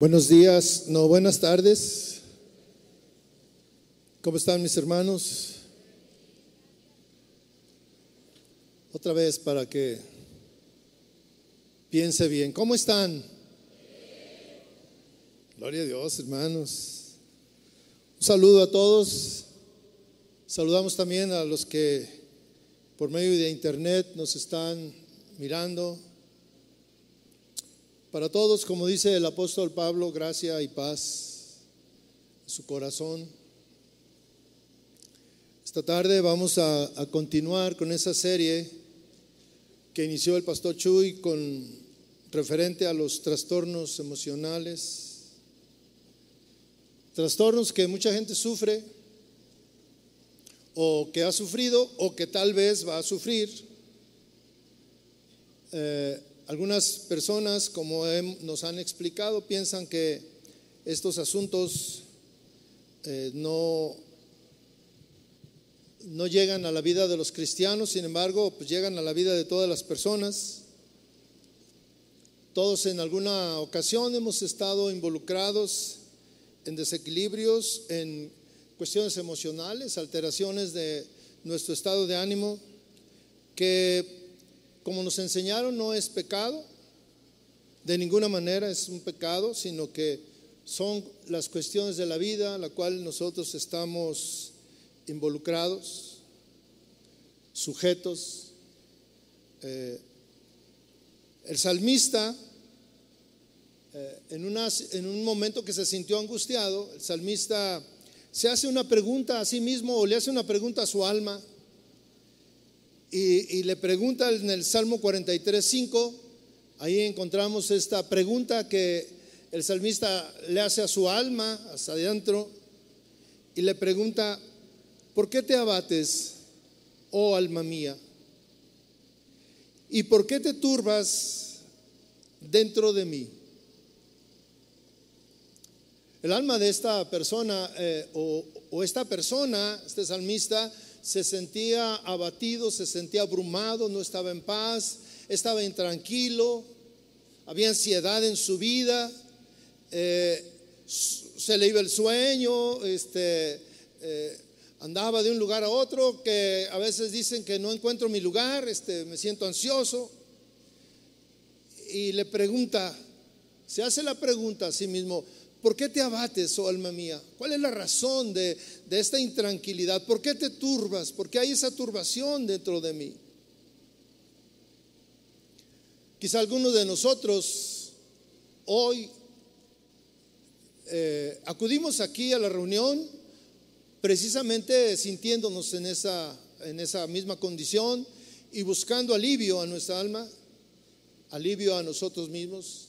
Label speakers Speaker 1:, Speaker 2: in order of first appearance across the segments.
Speaker 1: Buenos días, no, buenas tardes. ¿Cómo están mis hermanos? Otra vez para que piense bien. ¿Cómo están? Gloria a Dios, hermanos. Un saludo a todos. Saludamos también a los que por medio de internet nos están mirando. Para todos, como dice el apóstol Pablo, gracia y paz en su corazón. Esta tarde vamos a, continuar con esa serie que inició el pastor Chuy con referente a los trastornos emocionales. Trastornos que mucha gente sufre o que ha sufrido o que tal vez va a sufrir. Eh, algunas personas, como nos han explicado, piensan que estos asuntos eh, no, no llegan a la vida de los cristianos, sin embargo, pues llegan a la vida de todas las personas. Todos en alguna ocasión hemos estado involucrados en desequilibrios, en cuestiones emocionales, alteraciones de nuestro estado de ánimo, que como nos enseñaron, no es pecado, de ninguna manera es un pecado, sino que son las cuestiones de la vida a la cual nosotros estamos involucrados, sujetos. Eh, el salmista, eh, en, en un momento que se sintió angustiado, el salmista se hace una pregunta a sí mismo o le hace una pregunta a su alma y, le pregunta en el Salmo 43, 5, ahí encontramos esta pregunta que el salmista le hace a su alma, hacia adentro, y le pregunta, ¿por qué te abates, oh alma mía? ¿Y por qué te turbas dentro de mí? El alma de esta persona eh, o, o esta persona, este salmista, se sentía abatido, se sentía abrumado, no estaba en paz, estaba intranquilo, había ansiedad en su vida, eh, se le iba el sueño, este, eh, andaba de un lugar a otro, que a veces dicen que no encuentro mi lugar, este, me siento ansioso. Y le pregunta, se hace la pregunta a sí mismo, ¿Por qué te abates, oh alma mía? ¿Cuál es la razón de, esta intranquilidad? ¿Por qué te turbas? ¿Por qué hay esa turbación dentro de mí? Quizá algunos de nosotros hoy eh, acudimos aquí a la reunión precisamente sintiéndonos en esa, en esa misma condición y buscando alivio a nuestra alma, alivio a nosotros mismos.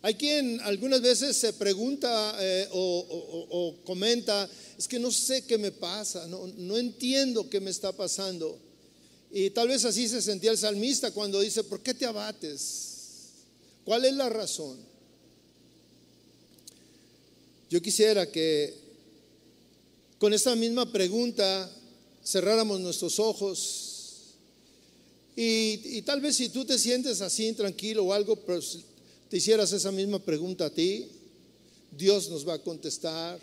Speaker 1: Hay quien algunas veces se pregunta eh, o, comenta, es que no sé qué me pasa, no, no entiendo qué me está pasando. Y tal vez así se sentía el salmista cuando dice, ¿por qué te abates? ¿Cuál es la razón? Yo quisiera que con esta misma pregunta cerráramos nuestros ojos y, y, tal vez si tú te sientes así tranquilo o algo, pues te hicieras esa misma pregunta a ti, Dios nos va a contestar,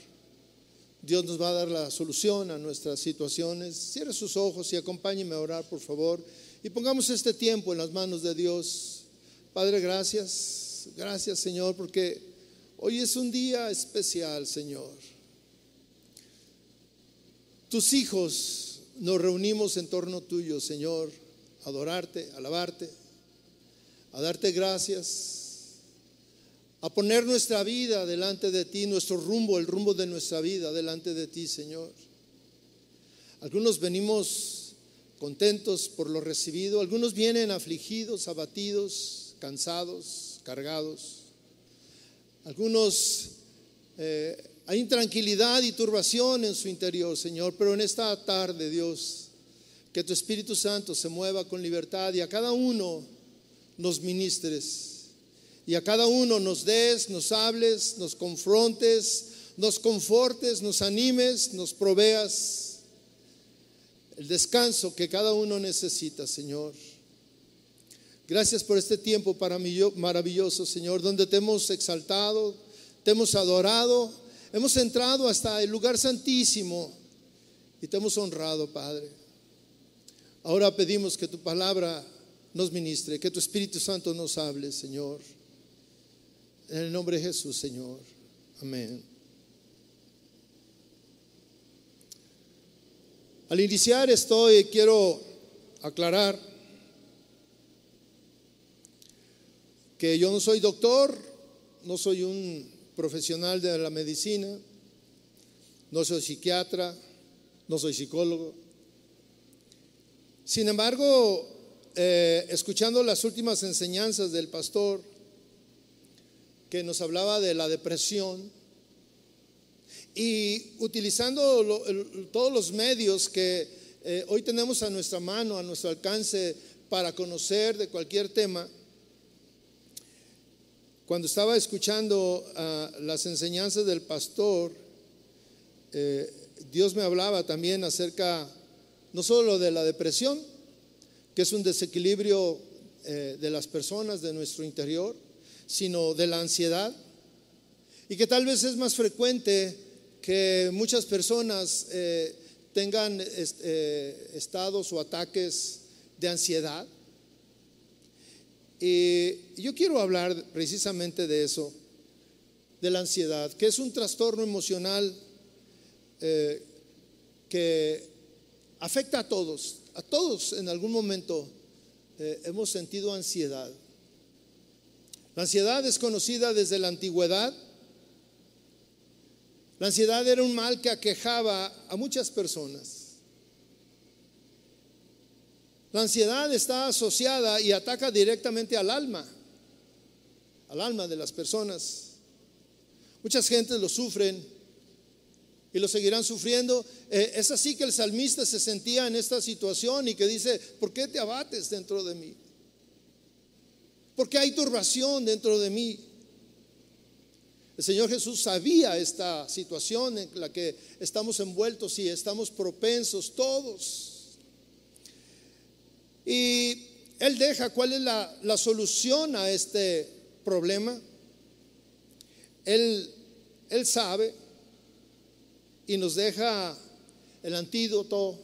Speaker 1: Dios nos va a dar la solución a nuestras situaciones. Cierre sus ojos y acompáñeme a orar, por favor, y pongamos este tiempo en las manos de Dios. Padre, gracias, gracias Señor, porque hoy es un día especial, Señor. Tus hijos nos reunimos en torno tuyo, Señor, a adorarte, a alabarte, a darte gracias a poner nuestra vida delante de ti, nuestro rumbo, el rumbo de nuestra vida delante de ti, Señor. Algunos venimos contentos por lo recibido, algunos vienen afligidos, abatidos, cansados, cargados. Algunos eh, hay intranquilidad y turbación en su interior, Señor, pero en esta tarde, Dios, que tu Espíritu Santo se mueva con libertad y a cada uno nos ministres y a cada uno nos des, nos hables, nos confrontes, nos confortes, nos animes, nos proveas el descanso que cada uno necesita, Señor. Gracias por este tiempo maravilloso, Señor, donde te hemos exaltado, te hemos adorado, hemos entrado hasta el lugar santísimo y te hemos honrado, Padre. Ahora pedimos que tu palabra nos ministre, que tu Espíritu Santo nos hable, Señor. En el nombre de Jesús, Señor. Amén. Al iniciar estoy, quiero aclarar que yo no soy doctor, no soy un profesional de la medicina, no soy psiquiatra, no soy psicólogo. Sin embargo, eh, escuchando las últimas enseñanzas del pastor, que nos hablaba de la depresión, y utilizando todos los medios que eh, hoy tenemos a nuestra mano, a nuestro alcance, para conocer de cualquier tema, cuando estaba escuchando ah, las enseñanzas del pastor, eh, Dios me hablaba también acerca no solo de la depresión, que es un desequilibrio eh, de las personas de nuestro interior, sino de la ansiedad, y que tal vez es más frecuente que muchas personas eh, tengan estados o ataques de ansiedad. Y yo quiero hablar precisamente de eso, de la ansiedad, que es un trastorno emocional eh, que afecta a todos. A todos en algún momento eh, hemos sentido ansiedad. La ansiedad es conocida desde la antigüedad. La ansiedad era un mal que aquejaba a muchas personas. La ansiedad está asociada y ataca directamente al alma, al alma de las personas. Muchas gentes lo sufren y lo seguirán sufriendo. Eh, es así que el salmista se sentía en esta situación y que dice, ¿por qué te abates dentro de mí? ¿Por qué hay turbación dentro de mí? El Señor Jesús sabía esta situación en la que estamos envueltos y estamos propensos todos. Y él deja cuál es la, solución a este problema. Él, él sabe y nos deja el antídoto,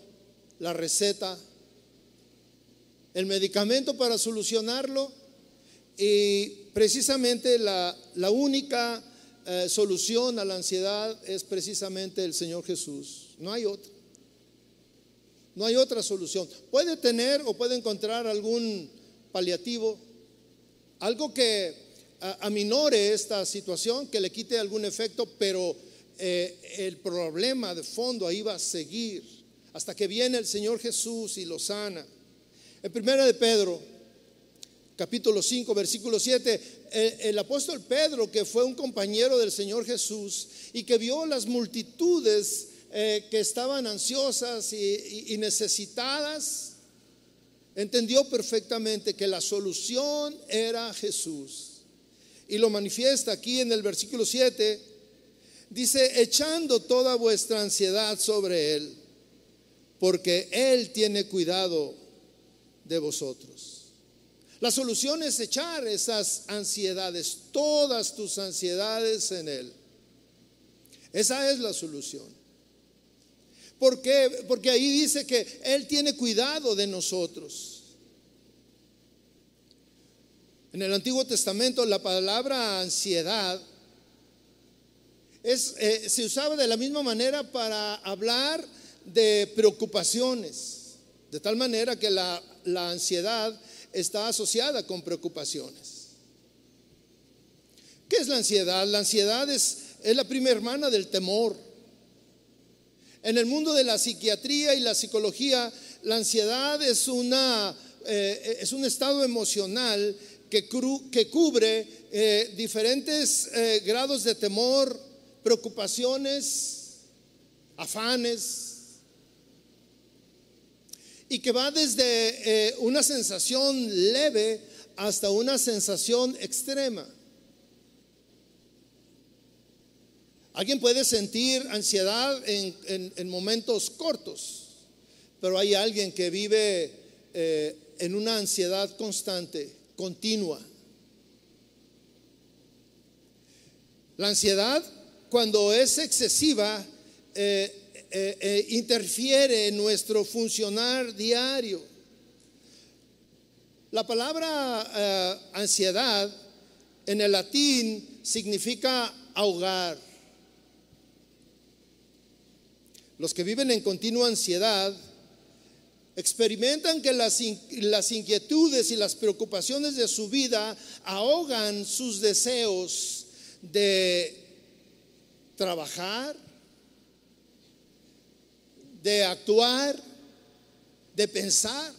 Speaker 1: la receta, el medicamento para solucionarlo y precisamente la, única eh, solución a la ansiedad es precisamente el Señor Jesús. No hay otra. No hay otra solución. Puede tener o puede encontrar algún paliativo, algo que aminore esta situación, que le quite algún efecto, pero eh, el problema de fondo ahí va a seguir hasta que viene el Señor Jesús y lo sana. En primera de Pedro, capítulo 5, versículo 7, el, apóstol Pedro, que fue un compañero del Señor Jesús y que vio las multitudes eh, que estaban ansiosas y, necesitadas, entendió perfectamente que la solución era Jesús. Y lo manifiesta aquí en el versículo 7. Dice, echando toda vuestra ansiedad sobre Él, porque Él tiene cuidado de vosotros. La solución es echar esas ansiedades, todas tus ansiedades en Él. Esa es la solución. ¿Por qué? Porque ahí dice que Él tiene cuidado de nosotros. En el Antiguo Testamento la palabra ansiedad es, eh, se usaba de la misma manera para hablar de preocupaciones, de tal manera que la, la ansiedad está asociada con preocupaciones. ¿Qué es la ansiedad? La ansiedad es, es la prima hermana del temor. En el mundo de la psiquiatría y la psicología, la ansiedad es, una, eh, es un estado emocional que, que cubre eh, diferentes eh, grados de temor, preocupaciones, afanes, y que va desde una sensación leve hasta una sensación extrema. Alguien puede sentir ansiedad en, momentos cortos, pero hay alguien que vive eh, en una ansiedad constante, continua. La ansiedad, cuando es excesiva, eh, eh, eh, interfiere en nuestro funcionar diario. La palabra ansiedad en el latín significa ahogar. Los que viven en continua ansiedad experimentan que las, las, inquietudes y las preocupaciones de su vida ahogan sus deseos de trabajar, de actuar, de pensar,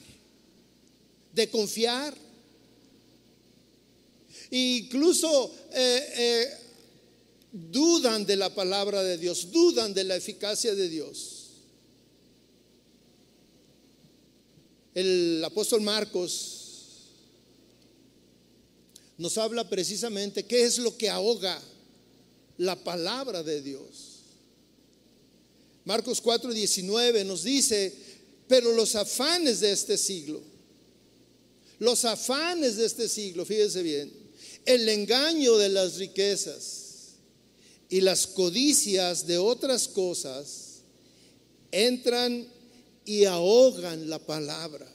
Speaker 1: de confiar. incluso eh, eh, dudan de la palabra de Dios, dudan de la eficacia de Dios. El apóstol Marcos nos habla precisamente qué es lo que ahoga la palabra de Dios. Marcos 4:19 nos dice, pero los afanes de este siglo, los afanes de este siglo, fíjese bien, el engaño de las riquezas y las codicias de otras cosas entran y ahogan la palabra.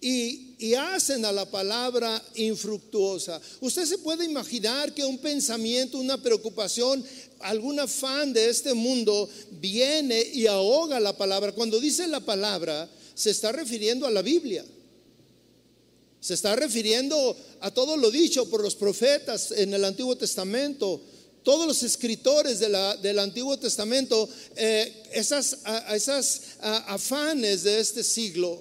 Speaker 1: Y, y, hacen a la palabra infructuosa. Usted se puede imaginar que un pensamiento, una preocupación, algún afán de este mundo viene y ahoga la palabra. Cuando dice la palabra, se está refiriendo a la Biblia. Se está refiriendo a todo lo dicho por los profetas en el Antiguo Testamento, todos los escritores del Antiguo Testamento, eh, esas, esas afanes de este siglo,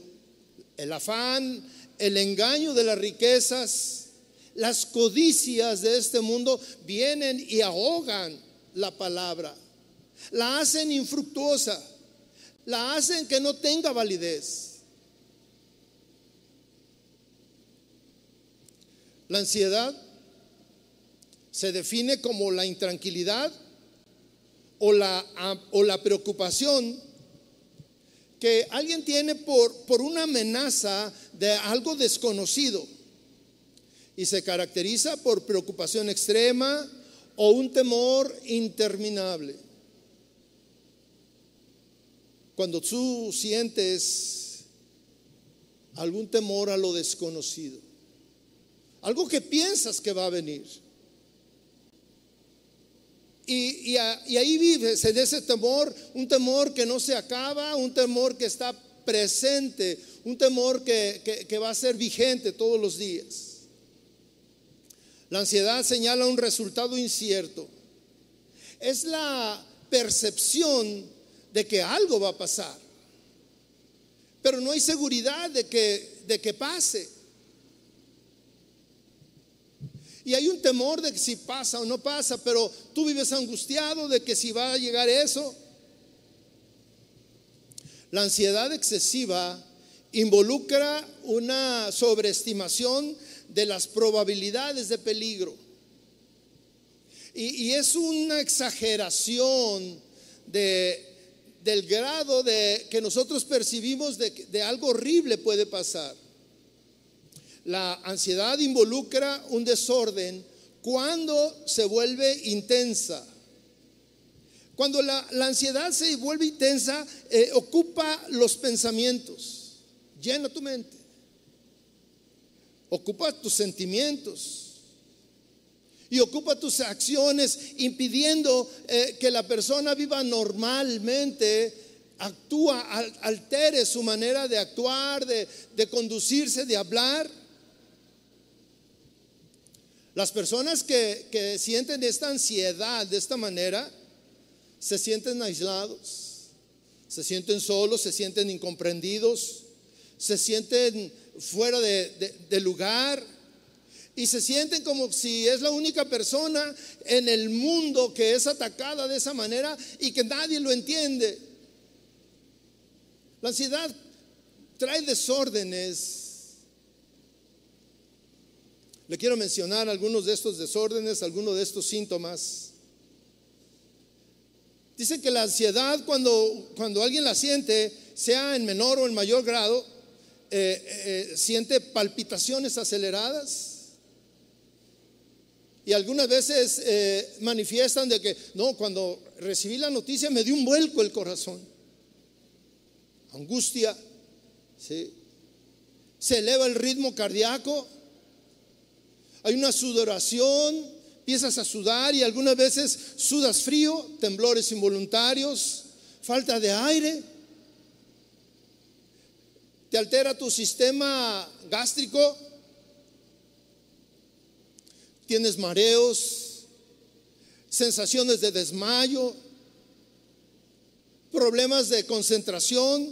Speaker 1: el afán, el engaño de las riquezas, las codicias de este mundo vienen y ahogan la palabra, la hacen infructuosa, la hacen que no tenga validez. La ansiedad se define como la intranquilidad o la, o la preocupación que alguien tiene por, por una amenaza de algo desconocido. Y se caracteriza por preocupación extrema o un temor interminable. Cuando tú sientes algún temor a lo desconocido, algo que piensas que va a venir, y, ahí vives en ese temor, un temor que no se acaba, un temor que está presente, un temor que, que va a ser vigente todos los días. La ansiedad señala un resultado incierto. Es la percepción de que algo va a pasar, pero no hay seguridad de que, de que pase. Y hay un temor de que si pasa o no pasa, pero tú vives angustiado de que si va a llegar eso. La ansiedad excesiva involucra una sobreestimación de las probabilidades de peligro. Y, es una exageración de, del grado de que nosotros percibimos de, de algo horrible puede pasar. La ansiedad involucra un desorden cuando se vuelve intensa. Cuando la, ansiedad se vuelve intensa, eh, ocupa los pensamientos, llena tu mente, ocupa tus sentimientos y ocupa tus acciones, impidiendo eh, que la persona viva normalmente, actúa, altere su manera de actuar, de, de conducirse, de hablar. Las personas que, sienten esta ansiedad de esta manera, se sienten aislados, se sienten solos, se sienten incomprendidos, se sienten fuera de, lugar y se sienten como si es la única persona en el mundo que es atacada de esa manera y que nadie lo entiende. La ansiedad trae desórdenes le quiero mencionar algunos de estos desórdenes, algunos de estos síntomas. Dicen que la ansiedad cuando, cuando alguien la siente, sea en menor o en mayor grado, eh, eh, siente palpitaciones aceleradas, Y algunas veces eh, manifiestan de que, no, cuando recibí la noticia me dio un vuelco el corazón. Angustia. Se eleva el ritmo cardíaco. Hay una sudoración, empiezas a sudar y algunas veces sudas frío, temblores involuntarios, falta de aire. Te altera tu sistema gástrico, tienes mareos, sensaciones de desmayo, problemas de concentración.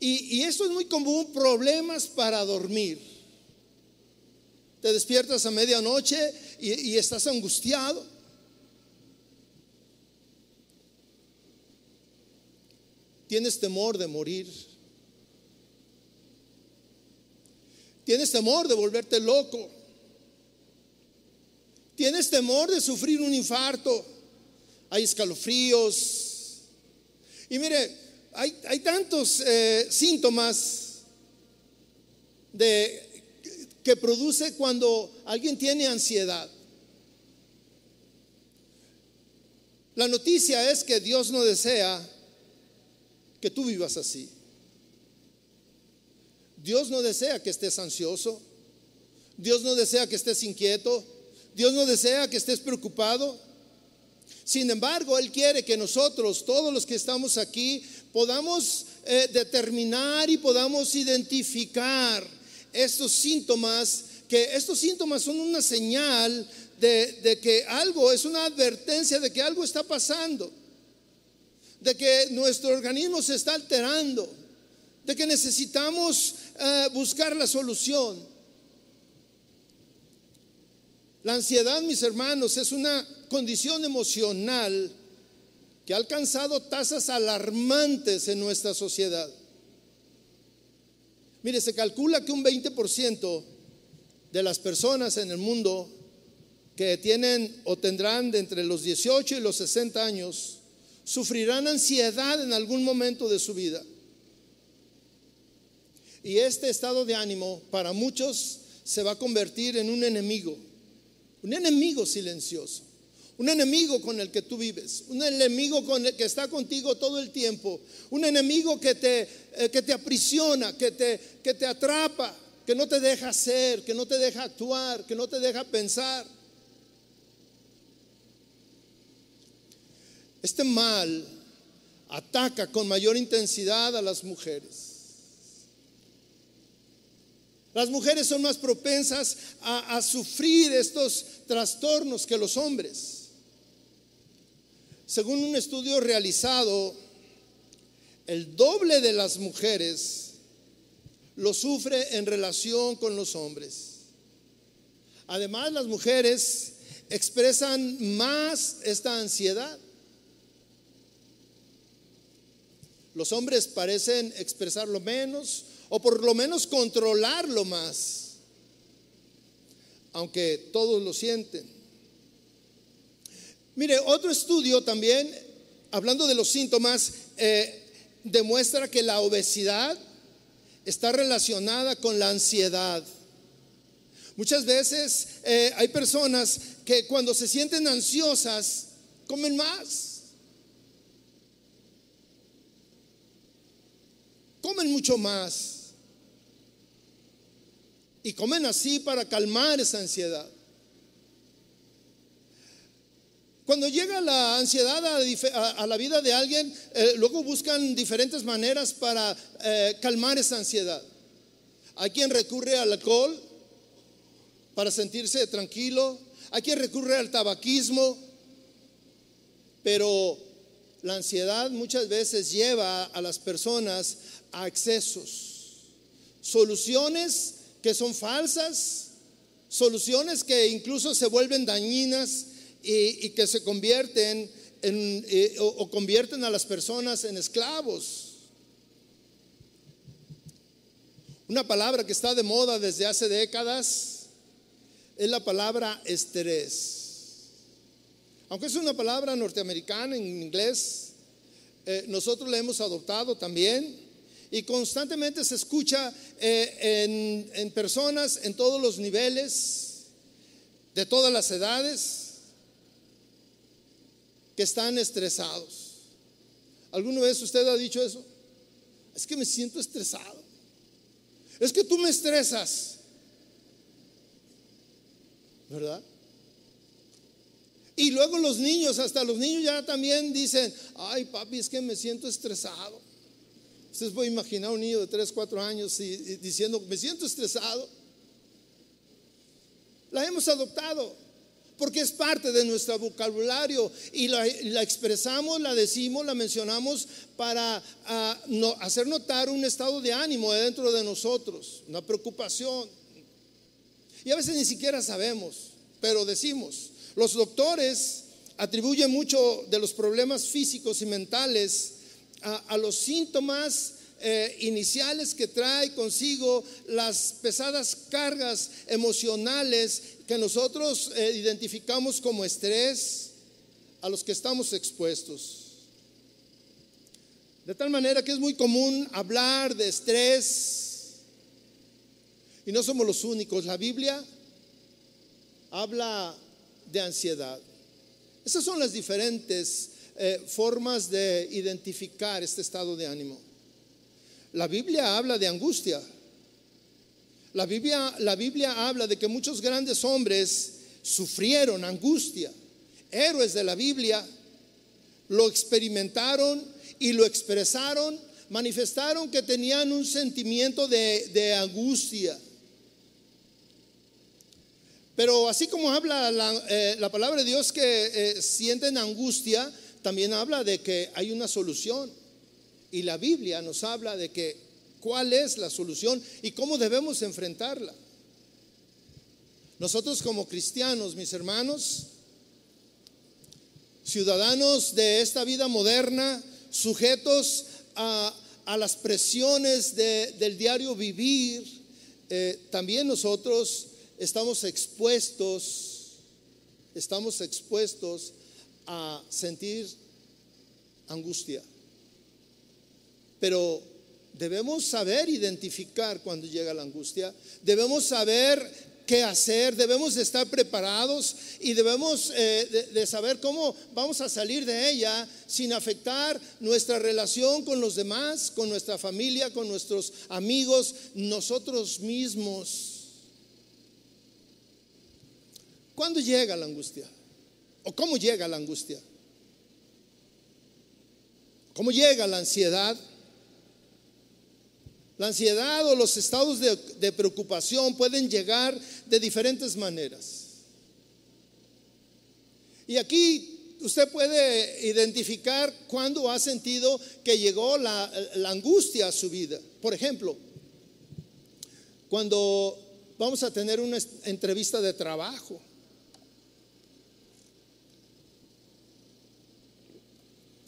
Speaker 1: Y, esto es muy común, problemas para dormir. Te despiertas a medianoche y estás angustiado. Tienes temor de morir. Tienes temor de volverte loco. Tienes temor de sufrir un infarto. Hay escalofríos. Y mire, hay, hay tantos eh, síntomas de, que produce cuando alguien tiene ansiedad. La noticia es que Dios no desea que tú vivas así. Dios no desea que estés ansioso. Dios no desea que estés inquieto. Dios no desea que estés preocupado. Sin embargo, Él quiere que nosotros, todos los que estamos aquí, podamos eh, determinar y podamos identificar estos síntomas, que estos síntomas son una señal de, de que algo, es una advertencia de que algo está pasando, de que nuestro organismo se está alterando, de que necesitamos eh, buscar la solución. La ansiedad, mis hermanos, es una condición emocional que ha alcanzado tasas alarmantes en nuestra sociedad. Mire, se calcula que un 20% de las personas en el mundo que tienen o tendrán de entre los 18 y los 60 años sufrirán ansiedad en algún momento de su vida. Y este estado de ánimo para muchos se va a convertir en un enemigo un enemigo silencioso, un enemigo con el que tú vives, un enemigo con el que está contigo todo el tiempo, un enemigo que te, eh, que te aprisiona, que te, que te atrapa, que no te deja ser, que no te deja actuar, que no te deja pensar. Este mal ataca con mayor intensidad a las mujeres. Las mujeres son más propensas a, sufrir estos trastornos que los hombres. Según un estudio realizado, el doble de las mujeres lo sufre en relación con los hombres. Además, las mujeres expresan más esta ansiedad. Los hombres parecen expresarlo menos o por lo menos controlarlo más, aunque todos lo sienten. Mire, otro estudio también, hablando de los síntomas, eh, demuestra que la obesidad está relacionada con la ansiedad. Muchas veces eh, hay personas que cuando se sienten ansiosas comen más. Comen mucho más. Y comen así para calmar esa ansiedad. Cuando llega la ansiedad a, la vida de alguien, eh, luego buscan diferentes maneras para eh, calmar esa ansiedad. Hay quien recurre al alcohol para sentirse tranquilo, hay quien recurre al tabaquismo, pero la ansiedad muchas veces lleva a las personas a excesos, soluciones que son falsas, soluciones que incluso se vuelven dañinas y, que se convierten en, eh, o, convierten a las personas en esclavos. Una palabra que está de moda desde hace décadas es la palabra estrés. Aunque es una palabra norteamericana en inglés, eh, nosotros la hemos adoptado también y constantemente se escucha eh, en, personas en todos los niveles de todas las edades que están estresados. ¿Alguna vez usted ha dicho eso? Es que me siento estresado. Es que tú me estresas. ¿Verdad? Y luego los niños, hasta los niños ya también dicen, ay papi, es que me siento estresado. Ustedes pueden imaginar un niño de 3, 4 años diciendo, me siento estresado. La hemos adoptado porque es parte de nuestro vocabulario y la, expresamos, la decimos, la mencionamos para ah, hacer notar un estado de ánimo dentro de nosotros, una preocupación. Y a veces ni siquiera sabemos, pero decimos. Los doctores atribuyen mucho de los problemas físicos y mentales a, los síntomas eh, iniciales que trae consigo las pesadas cargas emocionales que nosotros eh, identificamos como estrés a los que estamos expuestos. De tal manera que es muy común hablar de estrés y no somos los únicos. La Biblia habla de ansiedad. Esas son las diferentes eh, formas de identificar este estado de ánimo. La Biblia habla de angustia. La Biblia, la Biblia habla de que muchos grandes hombres sufrieron angustia. Héroes de la Biblia lo experimentaron y lo expresaron, manifestaron que tenían un sentimiento de, angustia. Pero así como habla la, eh, palabra de Dios que eh, sienten angustia, también habla de que hay una solución. Y la Biblia nos habla de que cuál es la solución y cómo debemos enfrentarla. Nosotros como cristianos, mis hermanos, ciudadanos de esta vida moderna, sujetos a, las presiones del diario vivir, eh, también nosotros estamos expuestos, estamos expuestos a sentir angustia. Pero debemos saber identificar cuando llega la angustia, debemos saber qué hacer, debemos de estar preparados y debemos eh, de, saber cómo vamos a salir de ella sin afectar nuestra relación con los demás, con nuestra familia, con nuestros amigos, nosotros mismos. ¿Cuándo llega la angustia? ¿O cómo llega la angustia? ¿Cómo llega la ansiedad? La ansiedad o los estados de, preocupación pueden llegar de diferentes maneras. Y aquí usted puede identificar cuándo ha sentido que llegó la, la, angustia a su vida. Por ejemplo, cuando vamos a tener una entrevista de trabajo.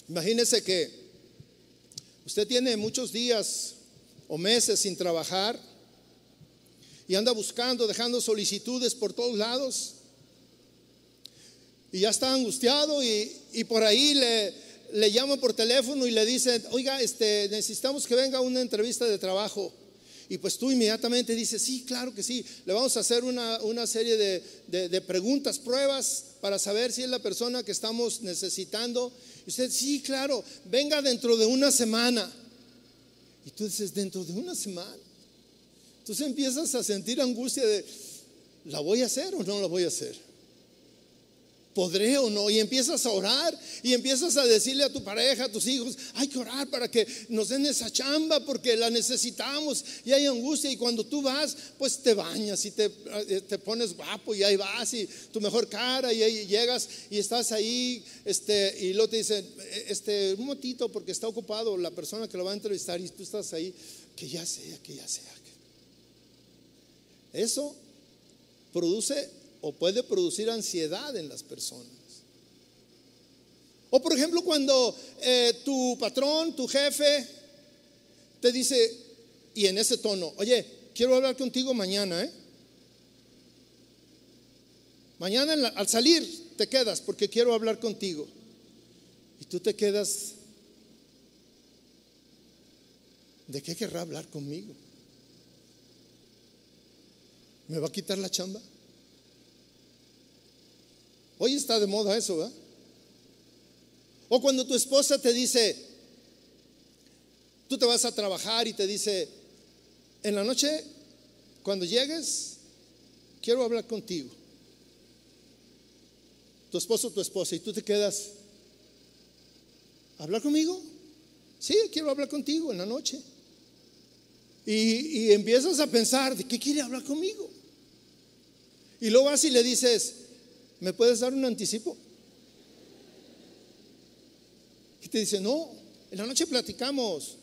Speaker 1: Imagínese que usted tiene muchos días o meses sin trabajar y anda buscando, dejando solicitudes por todos lados y ya está angustiado y, por ahí le, le llaman por teléfono y le dicen, oiga, este, necesitamos que venga una entrevista de trabajo. Y pues tú inmediatamente dices, sí, claro que sí, le vamos a hacer una, serie de, de, preguntas, pruebas para saber si es la persona que estamos necesitando. Y usted, sí, claro, venga dentro de una semana. Y tú dices, dentro de una semana. Entonces empiezas a sentir angustia de, ¿la voy a hacer o no la voy a hacer? ¿Podré o no? Y empiezas a orar y empiezas a decirle a tu pareja, a tus hijos, hay que orar para que nos den esa chamba porque la necesitamos y hay angustia. Y cuando tú vas, pues te bañas y te, eh, te pones guapo y ahí vas y tu mejor cara y ahí llegas y estás ahí este, y luego te dicen, eh, este, un momentito porque está ocupado la persona que lo va a entrevistar y tú estás ahí, que ya sea, que ya sea. Eso produce o puede producir ansiedad en las personas. O por ejemplo cuando eh, tu patrón, tu jefe, te dice, y en ese tono, oye, quiero hablar contigo mañana, ¿eh? Mañana al salir te quedas porque quiero hablar contigo. Y tú te quedas, ¿de qué querrá hablar conmigo? ¿Me va a quitar la chamba? Hoy está de moda eso, ¿verdad? O cuando tu esposa te dice, tú te vas a trabajar y te dice, en la noche, cuando llegues, quiero hablar contigo. Tu esposo tu esposa, y tú te quedas, ¿hablar conmigo? Sí, quiero hablar contigo en la noche. Y, y empiezas a pensar, ¿de qué quiere hablar conmigo? Y luego vas y le dices, ¿me puedes dar un anticipo? Y te dice, no, en la noche platicamos.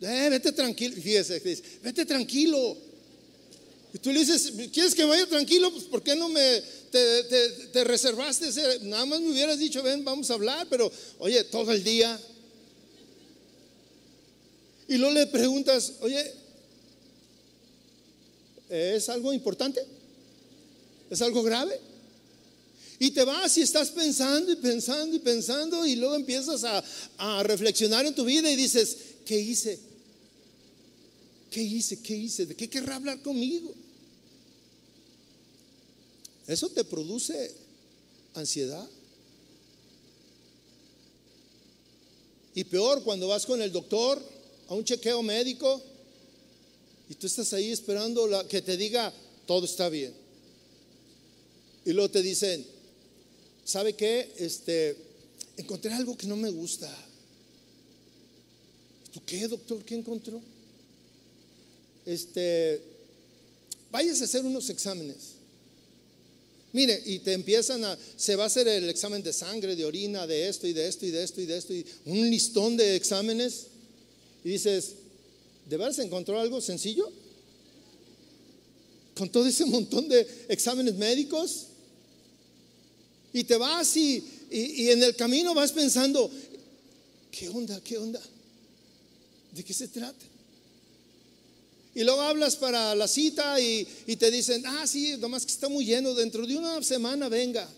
Speaker 1: Eh, vete tranquilo. Fíjese, dice, vete tranquilo. Y tú le dices, ¿quieres que vaya tranquilo? Pues ¿por qué no me te, reservaste? Nada más me hubieras dicho, ven, vamos a hablar, pero oye, todo el día. Y luego le preguntas, oye, ¿es algo importante? ¿Es algo grave? Y te vas y estás pensando y pensando y pensando y luego empiezas a, reflexionar en tu vida y dices, ¿qué hice? ¿Qué hice? ¿Qué hice? ¿De qué querrá hablar conmigo? Eso te produce ansiedad. Y peor cuando vas con el doctor a un chequeo médico y tú estás ahí esperando que te diga todo está bien. Y luego te dicen, ¿sabe qué? Este, encontré algo que no me gusta. ¿Tú qué, doctor? ¿Qué encontró? Este, vayas a hacer unos exámenes. Mire, y te empiezan a, se va a hacer el examen de sangre, de orina, de esto y de esto y de esto y de esto, y un listón de exámenes. Y dices, ¿de verdad se encontró algo sencillo? Con todo ese montón de exámenes médicos. Y te vas y, en el camino vas pensando, ¿qué onda? ¿Qué onda? ¿De qué se trata? Y luego hablas para la cita y, y, te dicen, ah, sí, nomás que está muy lleno, dentro de una semana venga.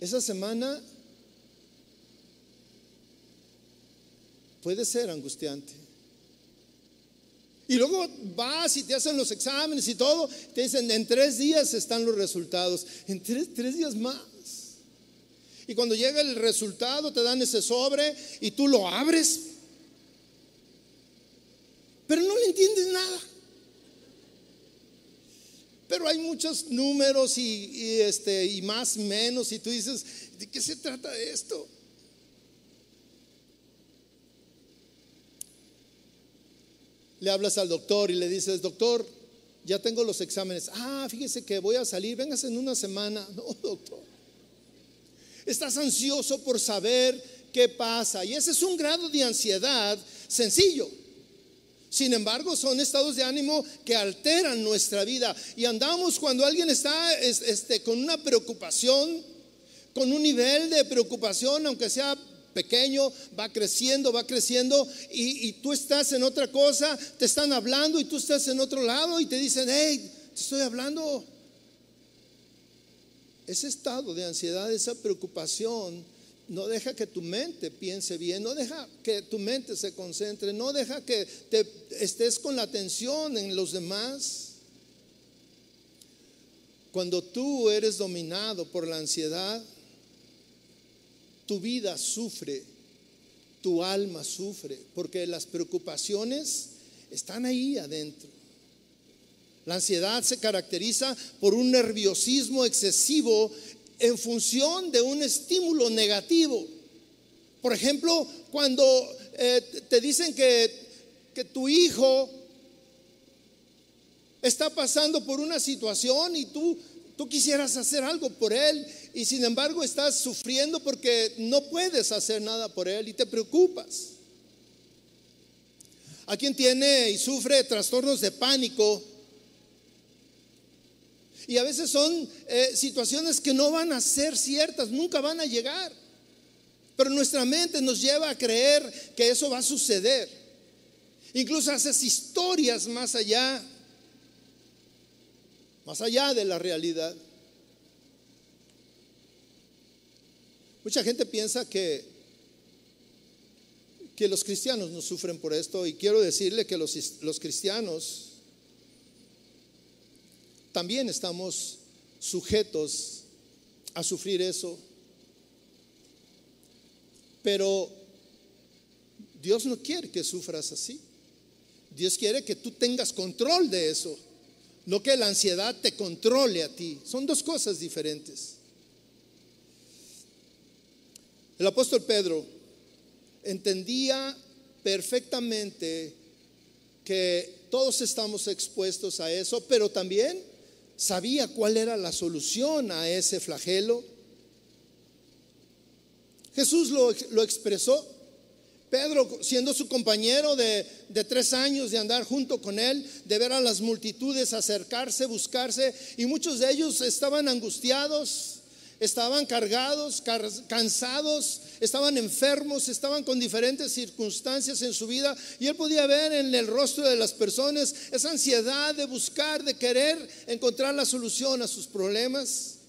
Speaker 1: Esa semana puede ser angustiante. Y luego vas y te hacen los exámenes y todo. Te dicen, en tres días están los resultados. En tres, días más. Y cuando llega el resultado, te dan ese sobre y tú lo abres. Pero no le entiendes nada. Pero hay muchos números y, y, este, y más, menos. Y tú dices, ¿de qué se trata esto? Le hablas al doctor y le dices, doctor, ya tengo los exámenes. Ah, fíjese que voy a salir, vengas en una semana. No, doctor. Estás ansioso por saber qué pasa. Y ese es un grado de ansiedad sencillo. Sin embargo, son estados de ánimo que alteran nuestra vida. Y andamos cuando alguien está este, con una preocupación, con un nivel de preocupación, aunque sea pequeño, va creciendo, va creciendo y, tú estás en otra cosa, te están hablando y tú estás en otro lado y te dicen, hey, estoy hablando. Ese estado de ansiedad, esa preocupación, no deja que tu mente piense bien, no deja que tu mente se concentre, no deja que te estés con la atención en los demás. Cuando tú eres dominado por la ansiedad, tu vida sufre, tu alma sufre, porque las preocupaciones están ahí adentro. La ansiedad se caracteriza por un nerviosismo excesivo en función de un estímulo negativo. Por ejemplo, cuando eh, te dicen que, que tu hijo está pasando por una situación y tú, tú quisieras hacer algo por él y sin embargo estás sufriendo porque no puedes hacer nada por él y te preocupas. A quien tiene y sufre trastornos de pánico. Y a veces son eh, situaciones que no van a ser ciertas, nunca van a llegar. Pero nuestra mente nos lleva a creer que eso va a suceder. Incluso haces historias más allá, más allá de la realidad. Mucha gente piensa que, que los cristianos no sufren por esto y quiero decirle que los, los cristianos también estamos sujetos a sufrir eso. Pero Dios no quiere que sufras así. Dios quiere que tú tengas control de eso, no que la ansiedad te controle a ti. Son dos cosas diferentes. El apóstol Pedro entendía perfectamente que todos estamos expuestos a eso, pero también sabía cuál era la solución a ese flagelo. Jesús lo, lo expresó. Pedro, siendo su compañero de, de, tres años de andar junto con él, de ver a las multitudes acercarse, buscarse, y muchos de ellos estaban angustiados, estaban cargados, cansados, estaban enfermos, estaban con diferentes circunstancias en su vida y él podía ver en el rostro de las personas esa ansiedad de buscar, de querer encontrar la solución a sus problemas.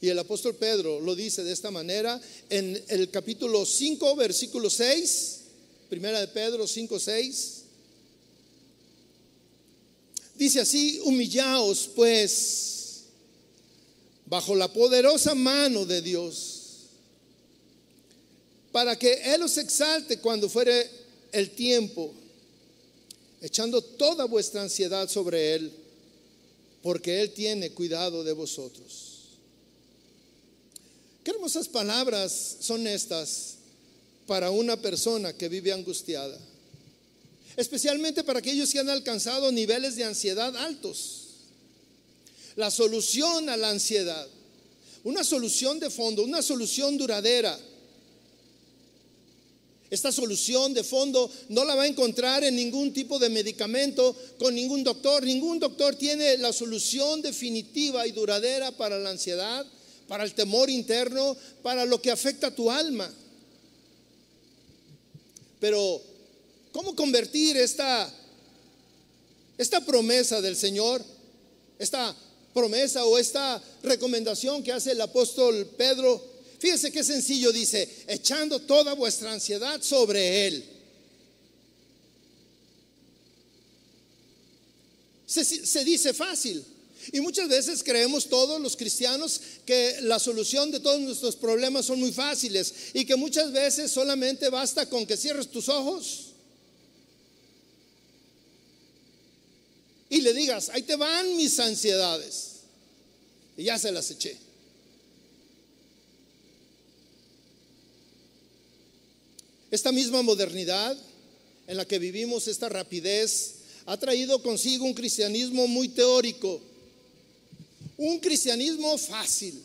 Speaker 1: Y el apóstol Pedro lo dice de esta manera en el capítulo 5, versículo 6, primera de Pedro 5, 6. Dice así, humillaos pues bajo la poderosa mano de Dios, para que Él os exalte cuando fuere el tiempo, echando toda vuestra ansiedad sobre Él, porque Él tiene cuidado de vosotros. Qué hermosas palabras son estas para una persona que vive angustiada, especialmente para aquellos que han alcanzado niveles de ansiedad altos la solución a la ansiedad, una solución de fondo, una solución duradera. Esta solución de fondo no la va a encontrar en ningún tipo de medicamento, con ningún doctor. Ningún doctor tiene la solución definitiva y duradera para la ansiedad, para el temor interno, para lo que afecta a tu alma. Pero, ¿cómo convertir esta, esta promesa del Señor, esta promesa o esta recomendación que hace el apóstol Pedro, fíjese qué sencillo dice, echando toda vuestra ansiedad sobre Él. Se, se, dice fácil. Y muchas veces creemos todos los cristianos que la solución de todos nuestros problemas son muy fáciles y que muchas veces solamente basta con que cierres tus ojos y le digas, ahí te van mis ansiedades. Y ya se las eché. Esta misma modernidad en la que vivimos, esta rapidez, ha traído consigo un cristianismo muy teórico, un cristianismo fácil,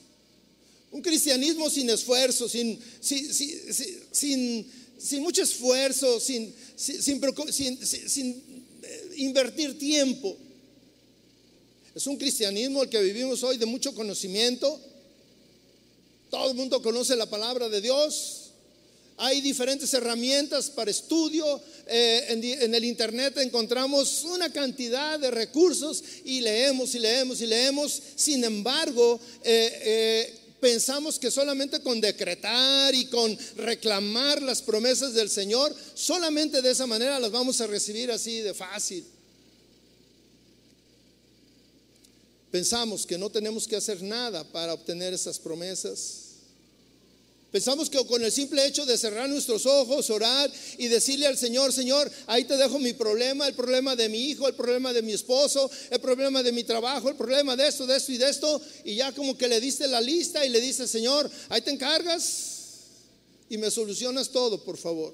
Speaker 1: un cristianismo sin esfuerzo, sin, sin, sin mucho esfuerzo, sin, sin invertir tiempo. Es un cristianismo el que vivimos hoy de mucho conocimiento. Todo el mundo conoce la palabra de Dios. Hay diferentes herramientas para estudio. Eh, en, el Internet encontramos una cantidad de recursos y leemos y leemos y leemos. Sin embargo, eh, eh, pensamos que solamente con decretar y con reclamar las promesas del Señor, solamente de esa manera las vamos a recibir así de fácil. Pensamos que no tenemos que hacer nada para obtener esas promesas. Pensamos que con el simple hecho de cerrar nuestros ojos, orar y decirle al Señor, Señor, ahí te dejo mi problema, el problema de mi hijo, el problema de mi esposo, el problema de mi trabajo, el problema de esto, de esto y de esto, y ya como que le diste la lista y le dices, Señor, ahí te encargas y me solucionas todo, por favor.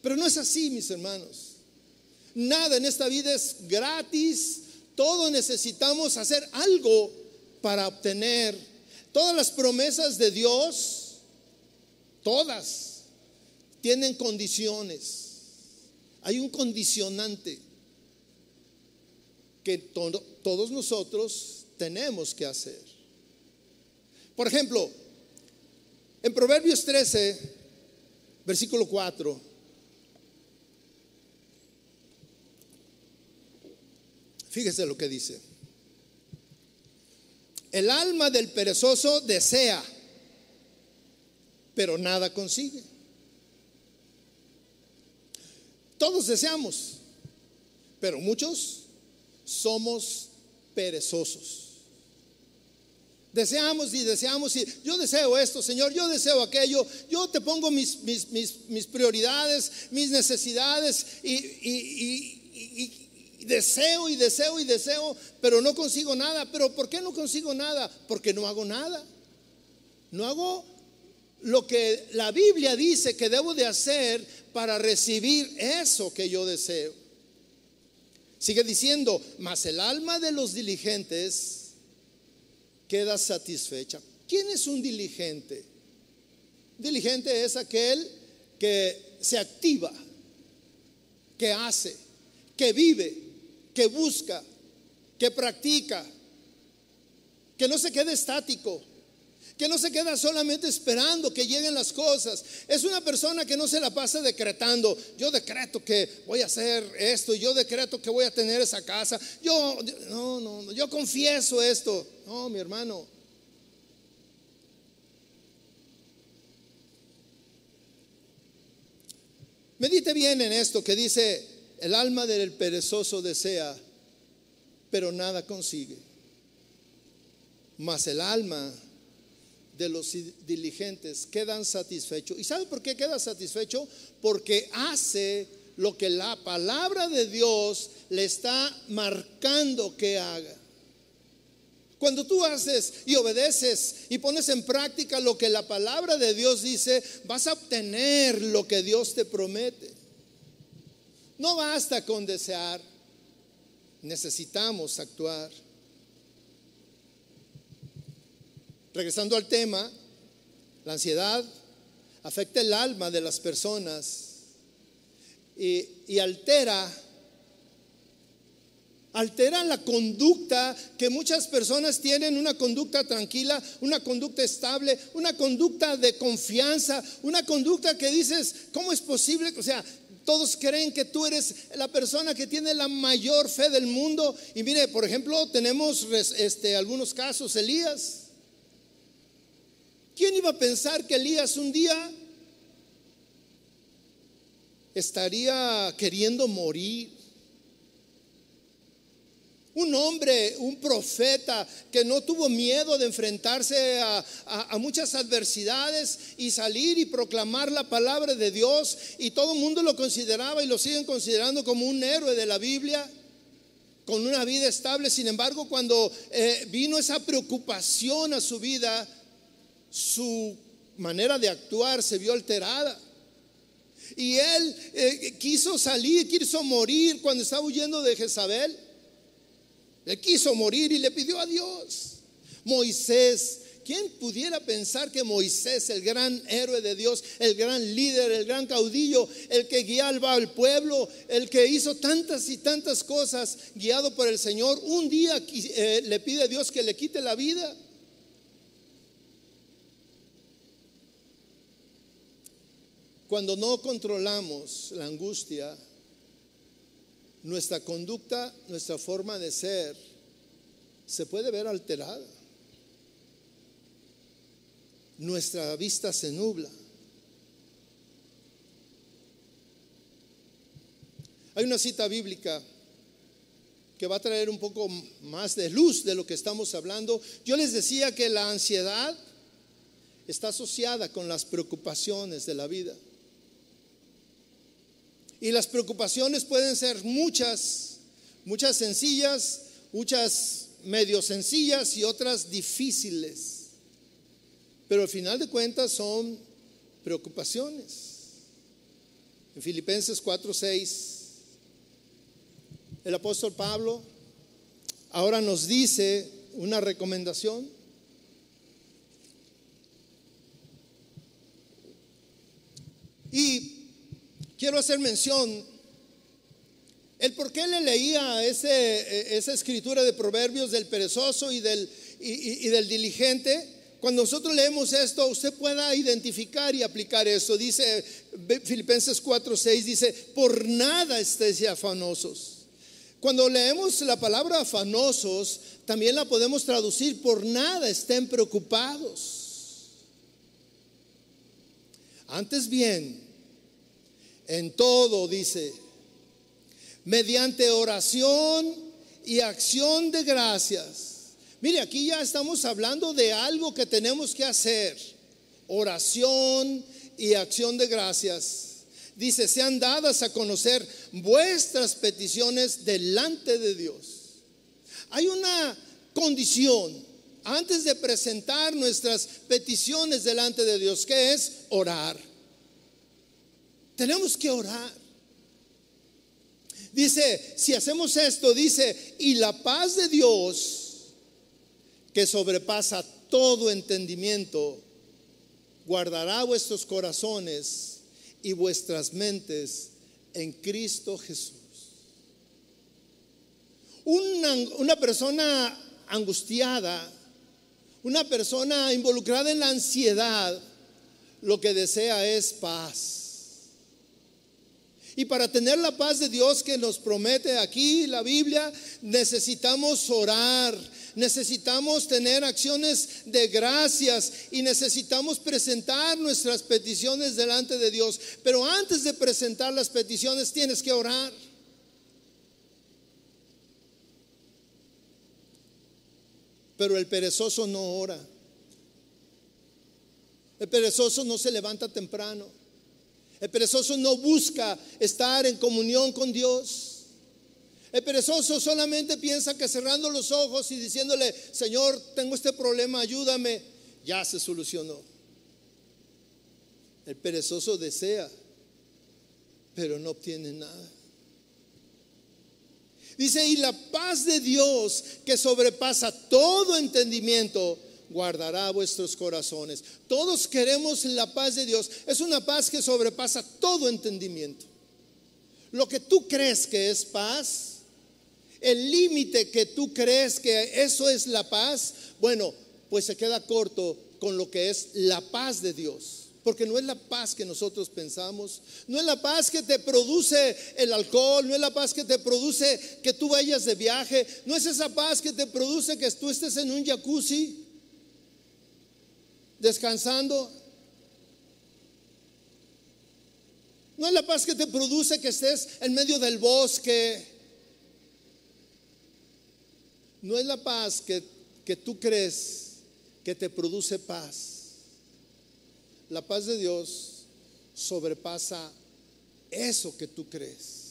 Speaker 1: Pero no es así, mis hermanos. Nada en esta vida es gratis, todo necesitamos hacer algo para obtener Todas las promesas de Dios, todas, tienen condiciones. Hay un condicionante que todos nosotros tenemos que hacer. Por ejemplo, en Proverbios 13, versículo 4, fíjese lo que dice. El alma del perezoso desea, pero nada consigue. Todos deseamos, pero muchos somos perezosos. Deseamos y deseamos y yo deseo esto, Señor, yo deseo aquello, yo te pongo mis, mis, prioridades, mis necesidades y, deseo y deseo y deseo, pero no consigo nada. ¿Pero por qué no consigo nada? Porque no hago nada. No hago lo que la Biblia dice que debo de hacer para recibir eso que yo deseo. Sigue diciendo, mas el alma de los diligentes queda satisfecha. ¿Quién es un diligente? Diligente es aquel que se activa, que hace, que vive, que busca, que practica, que no se quede estático, que no se queda solamente esperando que lleguen las cosas. Es una persona que no se la pasa decretando, yo decreto que voy a hacer esto, yo decreto que voy a tener esa casa. Yo no, no, yo confieso esto. No, mi hermano. Medite bien en esto que dice, el alma del perezoso desea, pero nada consigue. Mas el alma de los diligentes quedan satisfechos. ¿Y sabe por qué queda satisfecho? Porque hace lo que la palabra de Dios le está marcando que haga. Cuando tú haces y obedeces y pones en práctica lo que la palabra de Dios dice, vas a obtener lo que Dios te promete. No basta con desear, necesitamos actuar. Regresando al tema, la ansiedad afecta el alma de las personas y, altera altera la conducta que muchas personas tienen, una conducta tranquila, una conducta estable, una conducta de confianza, una conducta que dices, ¿cómo es posible? O sea, todos creen que tú eres la persona que tiene la mayor fe del mundo. Y mire, por ejemplo, tenemos este, algunos casos, Elías. ¿Quién iba a pensar que Elías un día estaría queriendo morir? Un hombre, un profeta que no tuvo miedo de enfrentarse a, muchas adversidades y salir y proclamar la palabra de Dios. Y todo el mundo lo consideraba y lo siguen considerando como un héroe de la Biblia, con una vida estable. Sin embargo, cuando eh, vino esa preocupación a su vida, su manera de actuar se vio alterada. Y él eh, quiso salir, quiso morir cuando estaba huyendo de Jezabel. Él quiso morir y le pidió a Dios. Moisés, ¿quién pudiera pensar que Moisés, el gran héroe de Dios, el gran líder, el gran caudillo, el que guiaba al pueblo, el que hizo tantas y tantas cosas guiado por el Señor, un día eh, le pide a Dios que le quite la vida? Cuando no controlamos la angustia, nuestra conducta, nuestra forma de ser, se puede ver alterada. Nuestra vista se nubla. Hay una cita bíblica que va a traer un poco más de luz de lo que estamos hablando. Yo les decía que la ansiedad está asociada con las preocupaciones de la vida. Y las preocupaciones pueden ser muchas, muchas sencillas, muchas medio sencillas y otras difíciles. Pero al final de cuentas son preocupaciones. En Filipenses 4:6, el apóstol Pablo ahora nos dice una recomendación. Y quiero hacer mención el por qué le leía ese, esa escritura de proverbios del perezoso y del, y, del diligente. Cuando nosotros leemos esto, usted pueda identificar y aplicar eso. Dice Filipenses 4:6, dice, por nada estéis afanosos. Cuando leemos la palabra afanosos, también la podemos traducir por nada estén preocupados. Antes bien, en todo, dice, mediante oración y acción de gracias, Mire, aquí ya estamos hablando de algo que tenemos que hacer. Oración y acción de gracias. Dice, sean dadas a conocer vuestras peticiones delante de Dios. Hay una condición antes de presentar nuestras peticiones delante de Dios, que es orar. Tenemos que orar. Dice, si hacemos esto, dice, y la paz de Dios que sobrepasa todo entendimiento, guardará vuestros corazones y vuestras mentes en Cristo Jesús. Una, persona angustiada, una persona involucrada en la ansiedad, lo que desea es paz. Y para tener la paz de Dios que nos promete aquí la Biblia, necesitamos orar, necesitamos tener acciones de gracias y necesitamos presentar nuestras peticiones delante de Dios. Pero antes de presentar las peticiones tienes que orar. Pero el perezoso no ora. El perezoso no se levanta temprano. El perezoso no busca estar en comunión con Dios. El perezoso solamente piensa que cerrando los ojos y diciéndole, Señor, tengo este problema, ayúdame, ya se solucionó. El perezoso desea, pero no obtiene nada. Dice, y la paz de Dios que sobrepasa todo entendimiento, guardará vuestros corazones. Todos queremos la paz de Dios. Es una paz que sobrepasa todo entendimiento. Lo que tú crees que es paz, el límite que tú crees que eso es la paz, bueno, pues se queda corto con lo que es la paz de Dios. Porque no es la paz que nosotros pensamos, no es la paz que te produce el alcohol, no es la paz que te produce que tú vayas de viaje, no es esa paz que te produce que tú estés en un jacuzzi descansando. No es la paz que te produce que estés en medio del bosque no es la paz que, que tú crees que te produce paz. La paz de Dios sobrepasa eso que tú crees.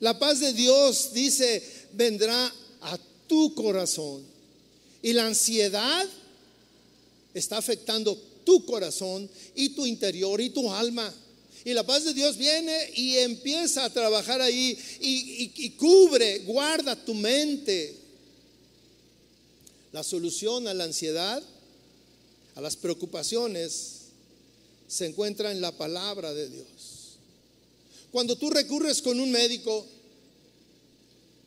Speaker 1: La paz de Dios dice, vendrá a tu corazón. Y la ansiedad está afectando tu corazón y tu interior y tu alma. Y la paz de Dios viene y empieza a trabajar ahí y, cubre, guarda tu mente. La solución a la ansiedad, a las preocupaciones, se encuentra en la palabra de Dios. Cuando tú recurres con un médico,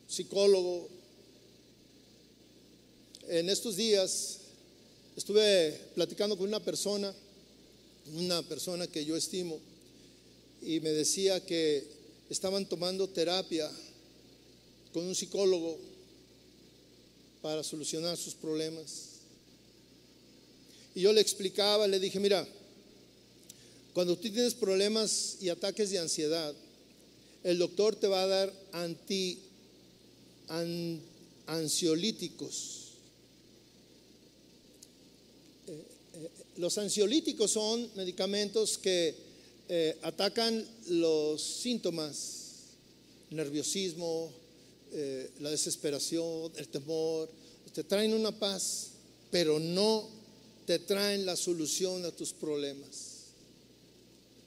Speaker 1: psicólogo, en estos días estuve platicando con una persona, una persona que yo estimo, y me decía que estaban tomando terapia con un psicólogo para solucionar sus problemas. Y yo le explicaba, le dije, mira, cuando tú tienes problemas y ataques de ansiedad, el doctor te va a dar anti ansiolíticos. Eh, eh, los ansiolíticos son medicamentos que eh, atacan los síntomas, nerviosismo, eh, la desesperación, el temor, te traen una paz, pero no te traen la solución a tus problemas.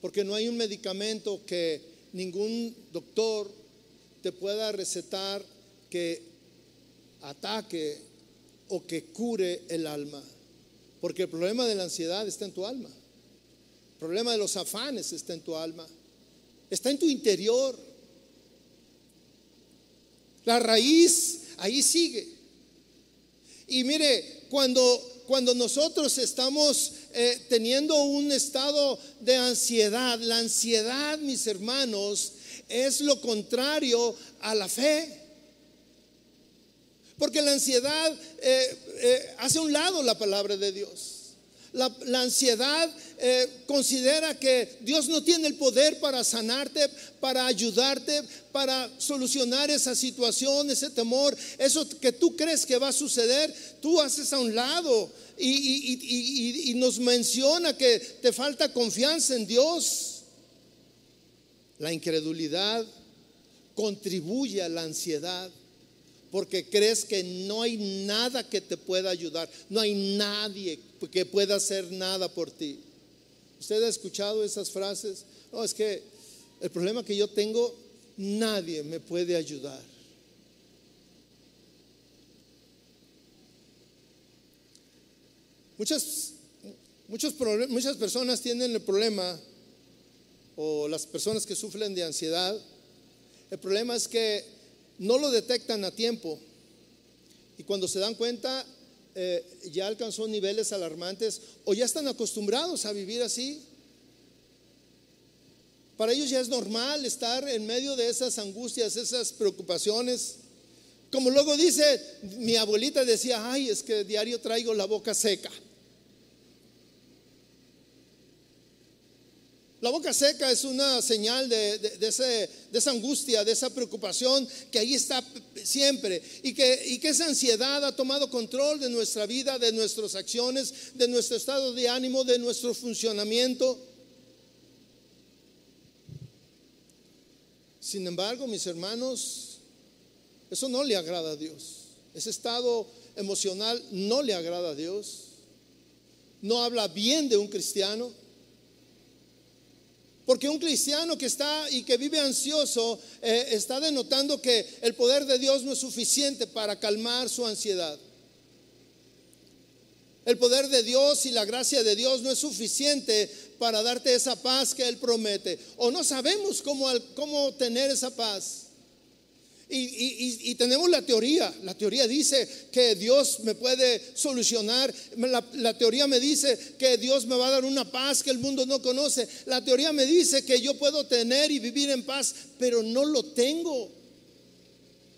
Speaker 1: Porque no hay un medicamento que ningún doctor te pueda recetar que ataque o que cure el alma. Porque el problema de la ansiedad está en tu alma problema de los afanes está en tu alma, está en tu interior. La raíz ahí sigue. Y mire, cuando, cuando nosotros estamos eh, teniendo un estado de ansiedad, la ansiedad, mis hermanos, es lo contrario a la fe. Porque la ansiedad eh, eh, hace a un lado la palabra de Dios. La, ansiedad eh, considera que Dios no tiene el poder para sanarte, para ayudarte, para solucionar esa situación, ese temor, eso que tú crees que va a suceder, tú haces a un lado y, y nos menciona que te falta confianza en Dios. La incredulidad contribuye a la ansiedad porque crees que no hay nada que te pueda ayudar, no hay nadie que pueda hacer nada por ti. ¿Usted ha escuchado esas frases? No, es que el problema que yo tengo, nadie me puede ayudar. Muchas, muchas personas tienen el problema, o las personas que sufren de ansiedad, el problema es que no lo detectan a tiempo y cuando se dan cuenta eh, ya alcanzó niveles alarmantes o ya están acostumbrados a vivir así. Para ellos ya es normal estar en medio de esas angustias, esas preocupaciones. Como luego dice, mi abuelita decía, ay, es que diario traigo la boca seca. La boca seca es una señal de, esa angustia, de esa preocupación que ahí está siempre y que, y que esa ansiedad ha tomado control de nuestra vida, de nuestras acciones, de nuestro estado de ánimo, de nuestro funcionamiento. Sin embargo, mis hermanos, eso no le agrada a Dios. Ese estado emocional no le agrada a Dios. No habla bien de un cristiano. Porque un cristiano que está y que vive ansioso eh, está denotando que el poder de Dios no es suficiente para calmar su ansiedad. El poder de Dios y la gracia de Dios no es suficiente para darte esa paz que Él promete. O no sabemos cómo, cómo tener esa paz. Y, tenemos la teoría. La teoría dice que Dios me puede solucionar. La, teoría me dice que Dios me va a dar una paz que el mundo no conoce. La teoría me dice que yo puedo tener y vivir en paz, pero no lo tengo.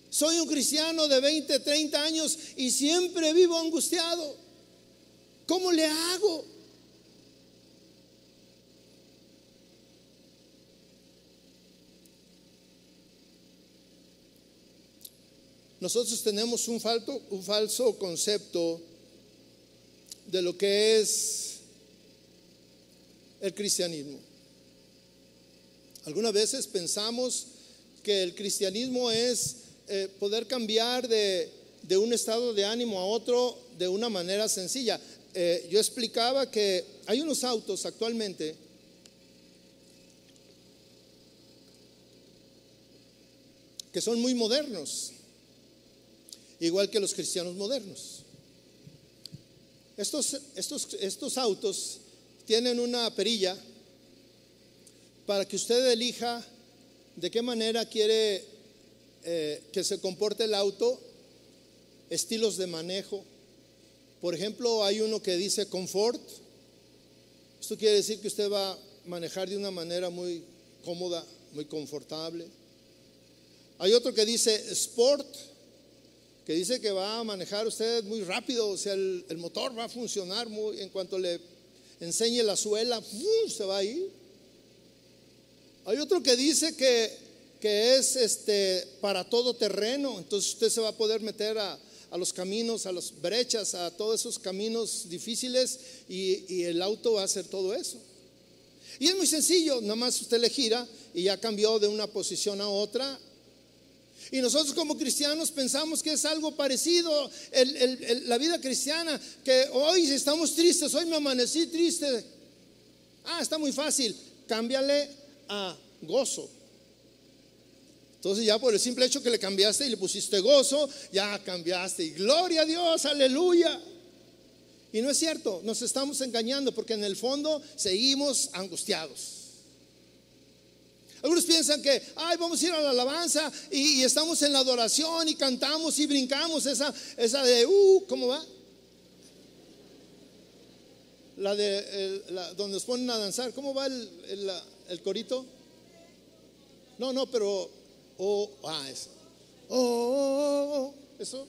Speaker 1: Soy un cristiano de 20, 30 años y siempre vivo angustiado. ¿Cómo le hago? Nosotros tenemos un, falso, un falso concepto de lo que es el cristianismo. Algunas veces pensamos que el cristianismo es eh, poder cambiar de, un estado de ánimo a otro de una manera sencilla. Eh, yo explicaba que hay unos autos actualmente que son muy modernos igual que los cristianos modernos. Estos, estos, estos autos tienen una perilla para que usted elija de qué manera quiere eh, que se comporte el auto, estilos de manejo. Por ejemplo, hay uno que dice confort. Esto quiere decir que usted va a manejar de una manera muy cómoda, muy confortable. Hay otro que dice sport que dice que va a manejar usted muy rápido, o sea, el, motor va a funcionar muy, en cuanto le enseñe la suela, se va a ir. Hay otro que dice que, es este, para todo terreno, entonces usted se va a poder meter a, los caminos, a las brechas, a todos esos caminos difíciles y, y el auto va a hacer todo eso. Y es muy sencillo, nada más usted le gira y ya cambió de una posición a otra y nosotros como cristianos pensamos que es algo parecido la vida cristiana, que hoy estamos tristes, hoy me amanecí triste. Ah, está muy fácil, cámbiale a gozo. Entonces ya por el simple hecho que le cambiaste y le pusiste gozo, ya cambiaste. Y gloria a Dios, aleluya. Y no es cierto, nos estamos engañando porque en el fondo seguimos angustiados. Algunos piensan que, ay, vamos a ir a la alabanza y, estamos en la adoración y cantamos y brincamos esa, esa de, uh, ¿cómo va? La de, donde nos ponen a danzar, ¿cómo va el, el, corito? No, no, pero, oh, ah, eso. Oh, oh, oh, eso.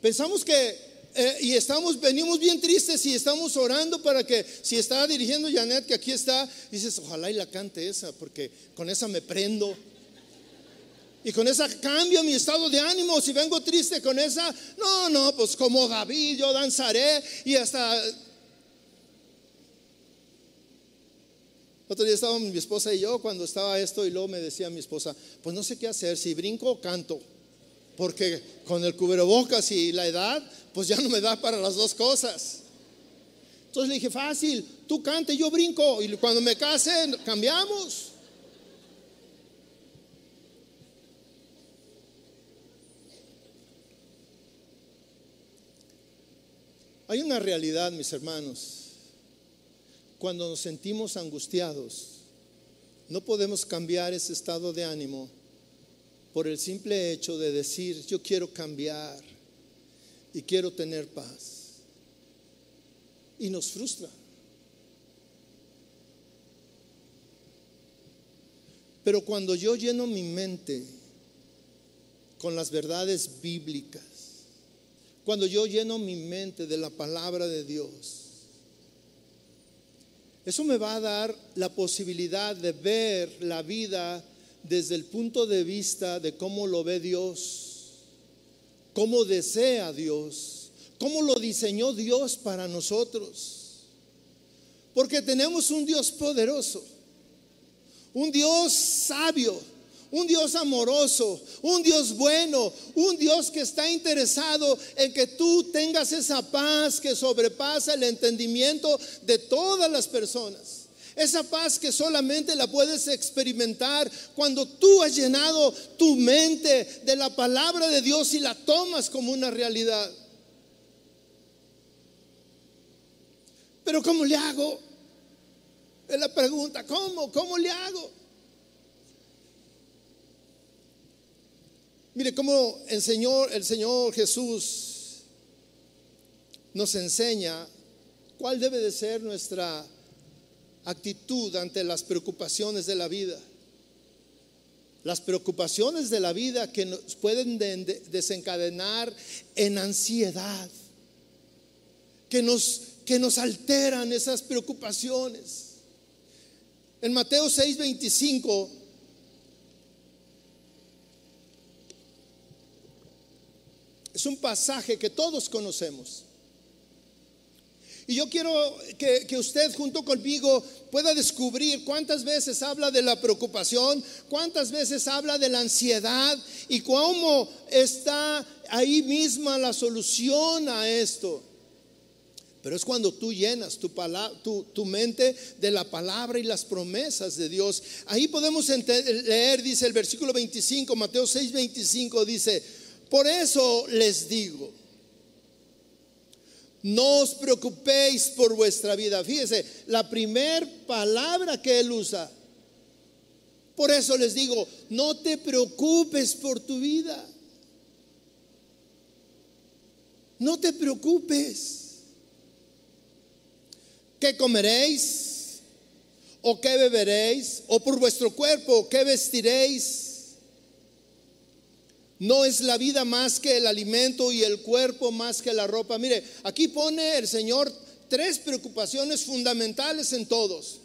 Speaker 1: Pensamos que eh, y estamos, venimos bien tristes y estamos orando para que, si está dirigiendo Janet, que aquí está, dices, ojalá y la cante esa, porque con esa me prendo. Y con esa cambio mi estado de ánimo. Si vengo triste con esa, no, no, pues como David yo danzaré y hasta... Otro día estábamos mi esposa y yo cuando estaba esto y luego me decía mi esposa, pues no sé qué hacer, si brinco o canto, porque con el cubrebocas y la edad, pues ya no me da para las dos cosas. Entonces le dije, fácil, tú cante, yo brinco. Y cuando me case, cambiamos. Hay una realidad, mis hermanos. Cuando nos sentimos angustiados, no podemos cambiar ese estado de ánimo por el simple hecho de decir, yo quiero cambiar y quiero tener paz. Y nos frustra. Pero cuando yo lleno mi mente con las verdades bíblicas, cuando yo lleno mi mente de la palabra de Dios, eso me va a dar la posibilidad de ver la vida desde el punto de vista de cómo lo ve Dios cómo desea Dios, cómo lo diseñó Dios para nosotros. Porque tenemos un Dios poderoso, un Dios sabio, un Dios amoroso, un Dios bueno, un Dios que está interesado en que tú tengas esa paz que sobrepasa el entendimiento de todas las personas. Esa paz que solamente la puedes experimentar cuando tú has llenado tu mente de la palabra de Dios y la tomas como una realidad. Pero ¿cómo le hago? Es la pregunta, ¿cómo? ¿Cómo le hago? Mire cómo enseñó el Señor Jesús nos enseña cuál debe de ser nuestra actitud ante las preocupaciones de la vida. Las preocupaciones de la vida que nos pueden desencadenar en ansiedad, que nos, que nos alteran esas preocupaciones. En Mateo 6:25 es un pasaje que todos conocemos. Y yo quiero que, usted junto conmigo pueda descubrir cuántas veces habla de la preocupación, cuántas veces habla de la ansiedad y cómo está ahí misma la solución a esto. Pero es cuando tú llenas tu, tu, tu, mente de la palabra y las promesas de Dios. Ahí podemos leer, dice el versículo 25, Mateo 6, 25, dice, por eso les digo no os preocupéis por vuestra vida. Fíjese, la primer palabra que él usa. Por eso les digo, no te preocupes por tu vida. No te preocupes. ¿Qué comeréis? ¿O qué beberéis? ¿O por vuestro cuerpo qué vestiréis? No es la vida más que el alimento y el cuerpo más que la ropa. Mire, aquí pone el Señor tres preocupaciones fundamentales en todos.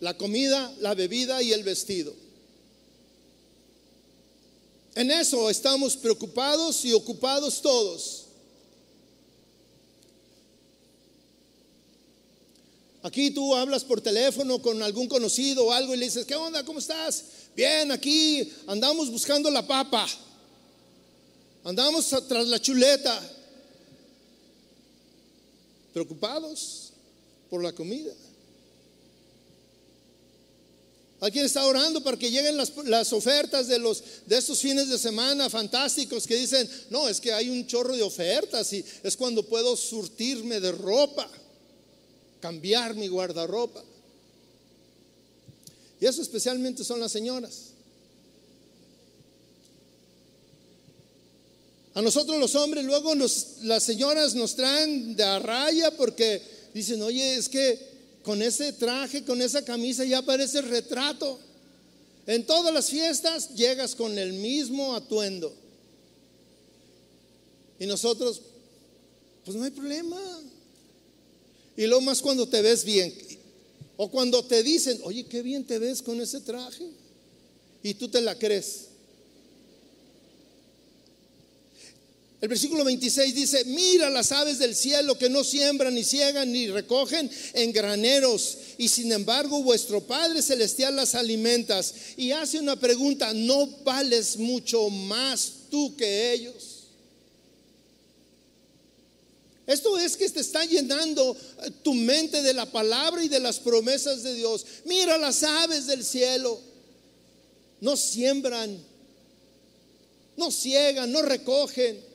Speaker 1: La comida, la bebida y el vestido. En eso estamos preocupados y ocupados todos. Aquí tú hablas por teléfono con algún conocido o algo y le dices, ¿qué onda? ¿Cómo estás? Bien, aquí andamos buscando la papa. Andamos tras la chuleta. Preocupados por la comida. Alguien está orando para que lleguen las, ofertas de, los, de estos fines de semana fantásticos que dicen, no, es que hay un chorro de ofertas y es cuando puedo surtirme de ropa, cambiar mi guardarropa. Y eso especialmente son las señoras. A nosotros los hombres luego las señoras nos traen de a raya porque dicen, oye, es que con ese traje, con esa camisa ya parece retrato. En todas las fiestas llegas con el mismo atuendo. Y nosotros, pues no hay problema. Y lo más cuando te ves bien. O cuando te dicen, oye, qué bien te ves con ese traje. Y tú te la crees. El versículo 26 dice, mira las aves del cielo que no siembran, ni ciegan, ni recogen en graneros, y sin embargo vuestro Padre Celestial las alimentas. Y hace una pregunta, ¿no vales mucho más tú que ellos? Esto es que te está llenando eh, tu mente de la palabra y de las promesas de Dios. Mira las aves del cielo, no siembran, no ciegan, no recogen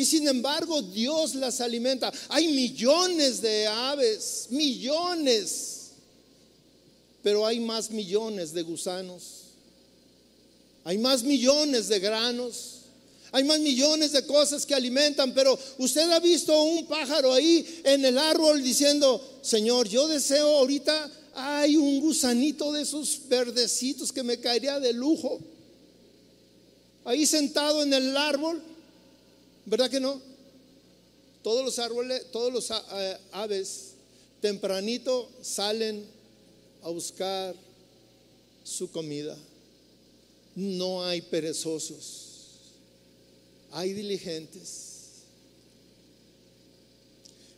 Speaker 1: y sin embargo Dios las alimenta. Hay millones de aves, millones. Pero hay más millones de gusanos. Hay más millones de granos. Hay más millones de cosas que alimentan, pero usted ha visto un pájaro ahí en el árbol diciendo, Señor, yo deseo ahorita, hay un gusanito de esos verdecitos que me caería de lujo. Ahí sentado en el árbol, ¿Verdad que no? Todos los árboles, todos los eh, aves tempranito salen a buscar su comida. No hay perezosos, hay diligentes.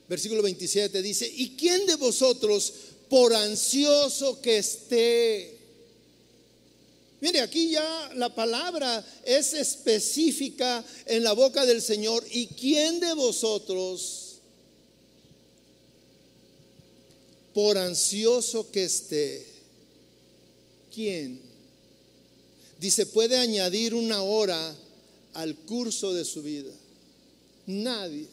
Speaker 1: Versículo 27 dice, ¿y quién de vosotros, por ansioso que esté, Mire, aquí ya la palabra es específica en la boca del Señor. ¿Y quién de vosotros, por ansioso que esté, quién? Dice, puede añadir una hora al curso de su vida. Nadie.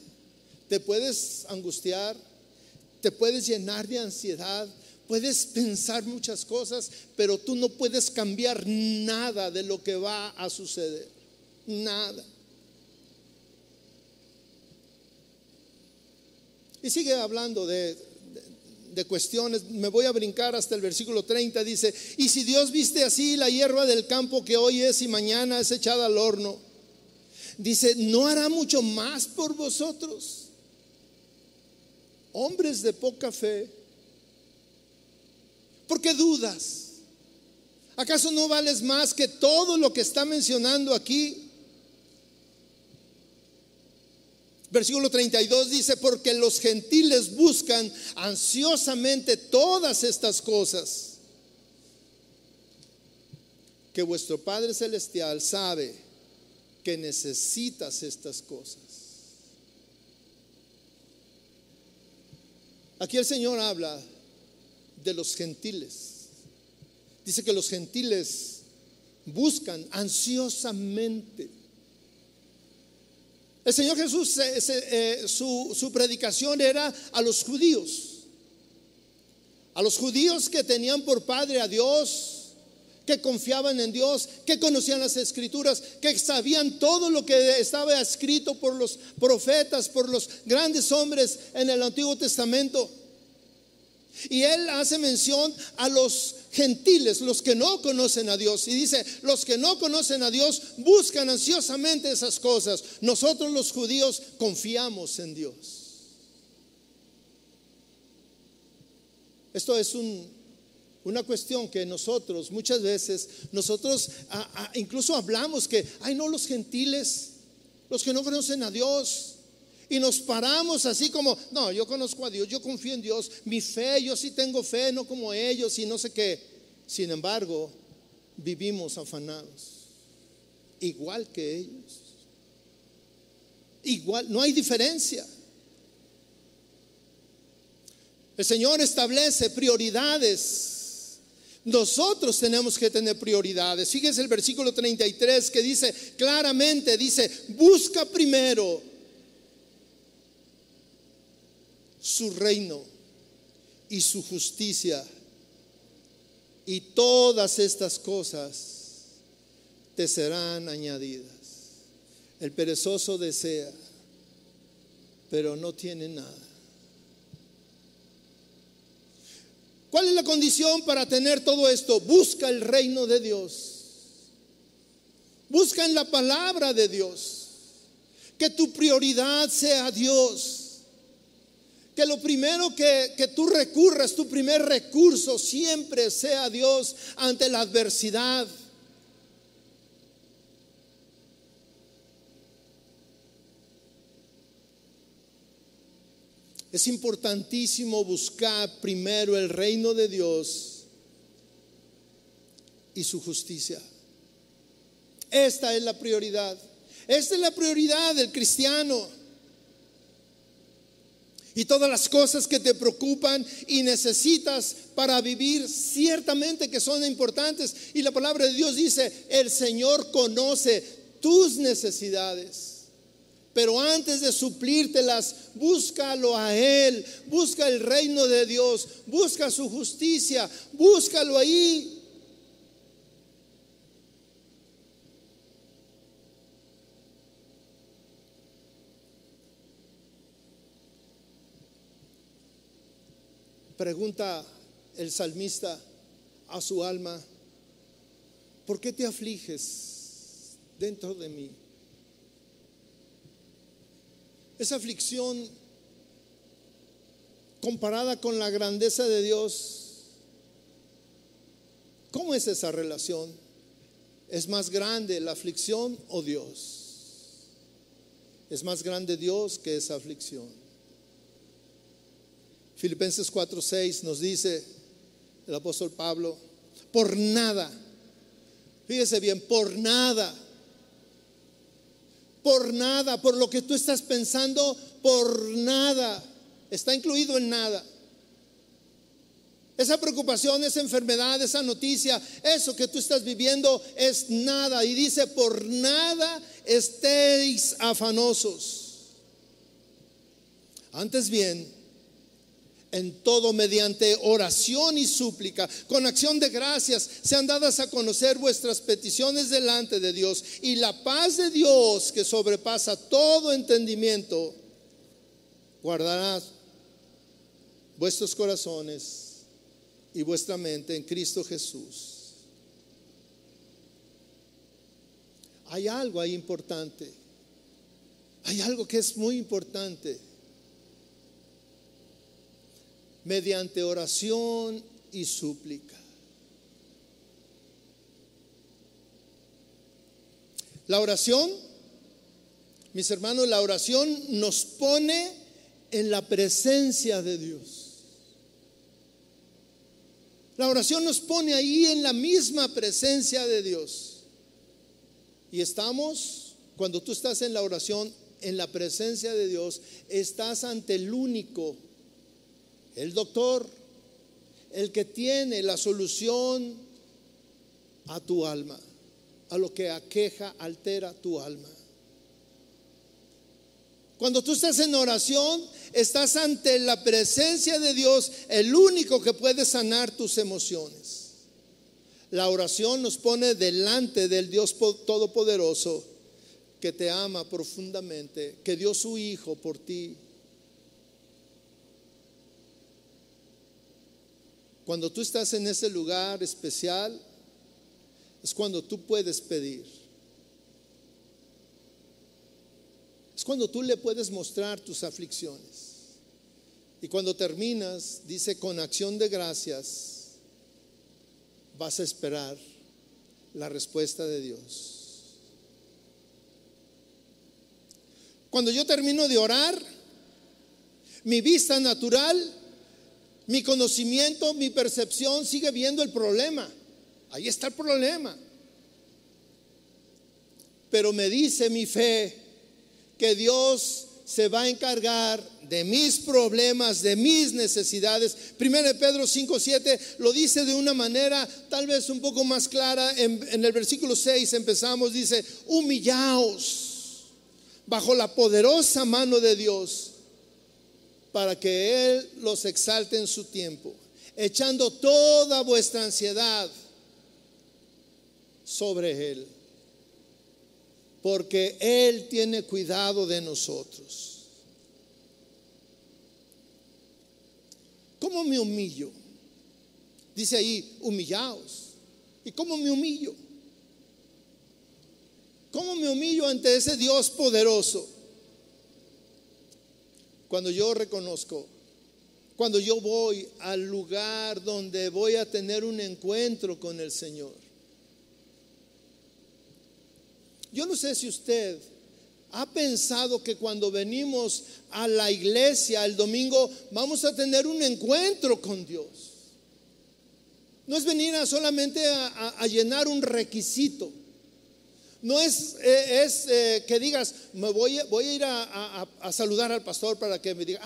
Speaker 1: Te puedes angustiar, te puedes llenar de ansiedad, Puedes pensar muchas cosas, pero tú no puedes cambiar nada de lo que va a suceder. Nada. Y sigue hablando de, de, cuestiones. Me voy a brincar hasta el versículo 30. Dice, y si Dios viste así la hierba del campo que hoy es y mañana es echada al horno, dice, ¿no hará mucho más por vosotros? Hombres de poca fe. ¿Por qué dudas? ¿Acaso no vales más que todo lo que está mencionando aquí? Versículo 32 dice, porque los gentiles buscan ansiosamente todas estas cosas que vuestro Padre Celestial sabe que necesitas estas cosas. Aquí el Señor habla de los gentiles. Dice que los gentiles buscan ansiosamente. El Señor Jesús, eh, su, su predicación era a los judíos. A los judíos que tenían por padre a Dios, que confiaban en Dios, que conocían las escrituras, que sabían todo lo que estaba escrito por los profetas, por los grandes hombres en el Antiguo Testamento. Y él hace mención a los gentiles, los que no conocen a Dios. Y dice, los que no conocen a Dios buscan ansiosamente esas cosas. Nosotros los judíos confiamos en Dios. Esto es una cuestión que nosotros muchas veces, nosotros incluso hablamos que, ay no, los gentiles, los que no conocen a Dios, y nos paramos así como, no, yo conozco a Dios, yo confío en Dios, mi fe, yo sí tengo fe, no como ellos y no sé qué. Sin embargo, vivimos afanados, igual que ellos. Igual, no hay diferencia. El Señor establece prioridades. Nosotros tenemos que tener prioridades. Fíjese el versículo 33 que dice claramente, dice, busca primero su reino y su justicia. Y todas estas cosas te serán añadidas. El perezoso desea, pero no tiene nada. ¿Cuál es la condición para tener todo esto? Busca el reino de Dios. Busca en la palabra de Dios Que tu prioridad sea Dios. Que lo primero que, que tú recurras, tu primer recurso siempre sea Dios ante la adversidad. Es importantísimo buscar primero el reino de Dios y su justicia. Esta es la prioridad. Esta es la prioridad del cristiano. Y todas las cosas que te preocupan y necesitas para vivir, ciertamente que son importantes. Y la palabra de Dios dice, el Señor conoce tus necesidades. Pero antes de suplírtelas, búscalo a Él, busca el reino de Dios, busca su justicia, búscalo ahí. Pregunta el salmista a su alma, ¿por qué te afliges dentro de mí? Esa aflicción comparada con la grandeza de Dios, ¿cómo es esa relación? ¿Es más grande la aflicción o Dios? Es más grande Dios que esa aflicción. Filipenses 4:6 nos dice el apóstol Pablo, por nada, fíjese bien, por nada por nada, por lo que tú estás pensando, por nada. Está incluido en nada. Esa preocupación, esa enfermedad, esa noticia, eso que tú estás viviendo es nada. Y dice, por nada estéis afanosos. Antes bien, en todo mediante oración y súplica, con acción de gracias, sean dadas a conocer vuestras peticiones delante de Dios. Y la paz de Dios, que sobrepasa todo entendimiento, guardará vuestros corazones y vuestra mente en Cristo Jesús. Hay algo ahí importante. Hay algo que es muy importante mediante oración y súplica. La oración, mis hermanos, la oración nos pone en la presencia de Dios. La oración nos pone ahí en la misma presencia de Dios. Y estamos, cuando tú estás en la oración, en la presencia de Dios, estás ante el único el doctor, el que tiene la solución a tu alma, a lo que aqueja, altera tu alma. Cuando tú estás en oración, estás ante la presencia de Dios, el único que puede sanar tus emociones. La oración nos pone delante del Dios Todopoderoso que te ama profundamente, que dio su Hijo por ti Cuando tú estás en ese lugar especial, es cuando tú puedes pedir. Es cuando tú le puedes mostrar tus aflicciones. Y cuando terminas, dice, con acción de gracias, vas a esperar la respuesta de Dios. Cuando yo termino de orar, mi vista natural mi conocimiento, mi percepción sigue viendo el problema. Ahí está el problema. Pero me dice mi fe que Dios se va a encargar de mis problemas, de mis necesidades. Primero Pedro 5:7 lo dice de una manera tal vez un poco más clara. En, en el versículo 6 empezamos, dice, humillaos bajo la poderosa mano de Dios para que Él los exalte en su tiempo, echando toda vuestra ansiedad sobre Él, porque Él tiene cuidado de nosotros. ¿Cómo me humillo? Dice ahí, humillaos. ¿Y cómo me humillo? ¿Cómo me humillo ante ese Dios poderoso? Cuando yo reconozco, cuando yo voy al lugar donde voy a tener un encuentro con el Señor. Yo no sé si usted ha pensado que cuando venimos a la iglesia el domingo vamos a tener un encuentro con Dios. No es venir a solamente a, llenar un requisito. No es, eh, es eh, que digas, me voy, voy a ir a, a, saludar al pastor para que me diga,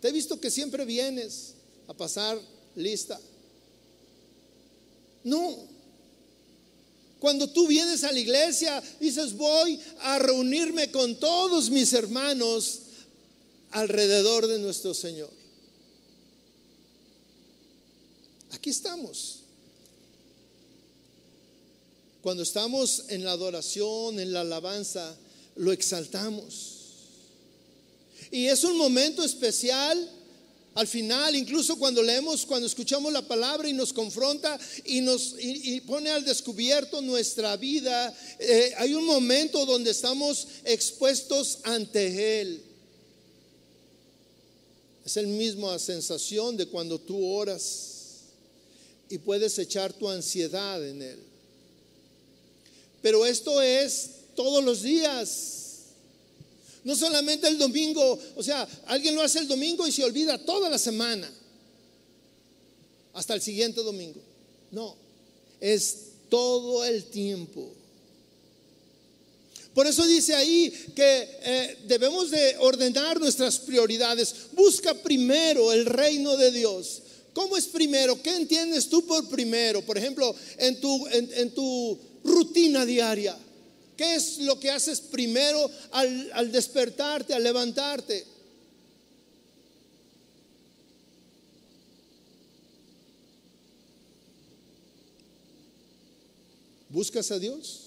Speaker 1: te he visto que siempre vienes a pasar lista. No, cuando tú vienes a la iglesia, dices, voy a reunirme con todos mis hermanos alrededor de nuestro Señor. Aquí estamos. Cuando estamos en la adoración, en la alabanza, lo exaltamos. Y es un momento especial al final, incluso cuando leemos, cuando escuchamos la palabra y nos confronta y nos pone al descubierto nuestra vida, eh, hay un momento donde estamos expuestos ante Él. Es el mismo sensación de cuando tú oras y puedes echar tu ansiedad en Él. Pero esto es todos los días. No solamente el domingo, o sea, alguien lo hace el domingo y se olvida toda la semana, hasta el siguiente domingo. No, es todo el tiempo. Por eso dice ahí que eh, debemos de ordenar nuestras prioridades. Busca primero el reino de Dios. ¿Cómo es primero? ¿Qué entiendes tú por primero? Por ejemplo, en tu, en tu rutina diaria. ¿Qué es lo que haces primero al, despertarte, al levantarte? ¿Buscas a Dios?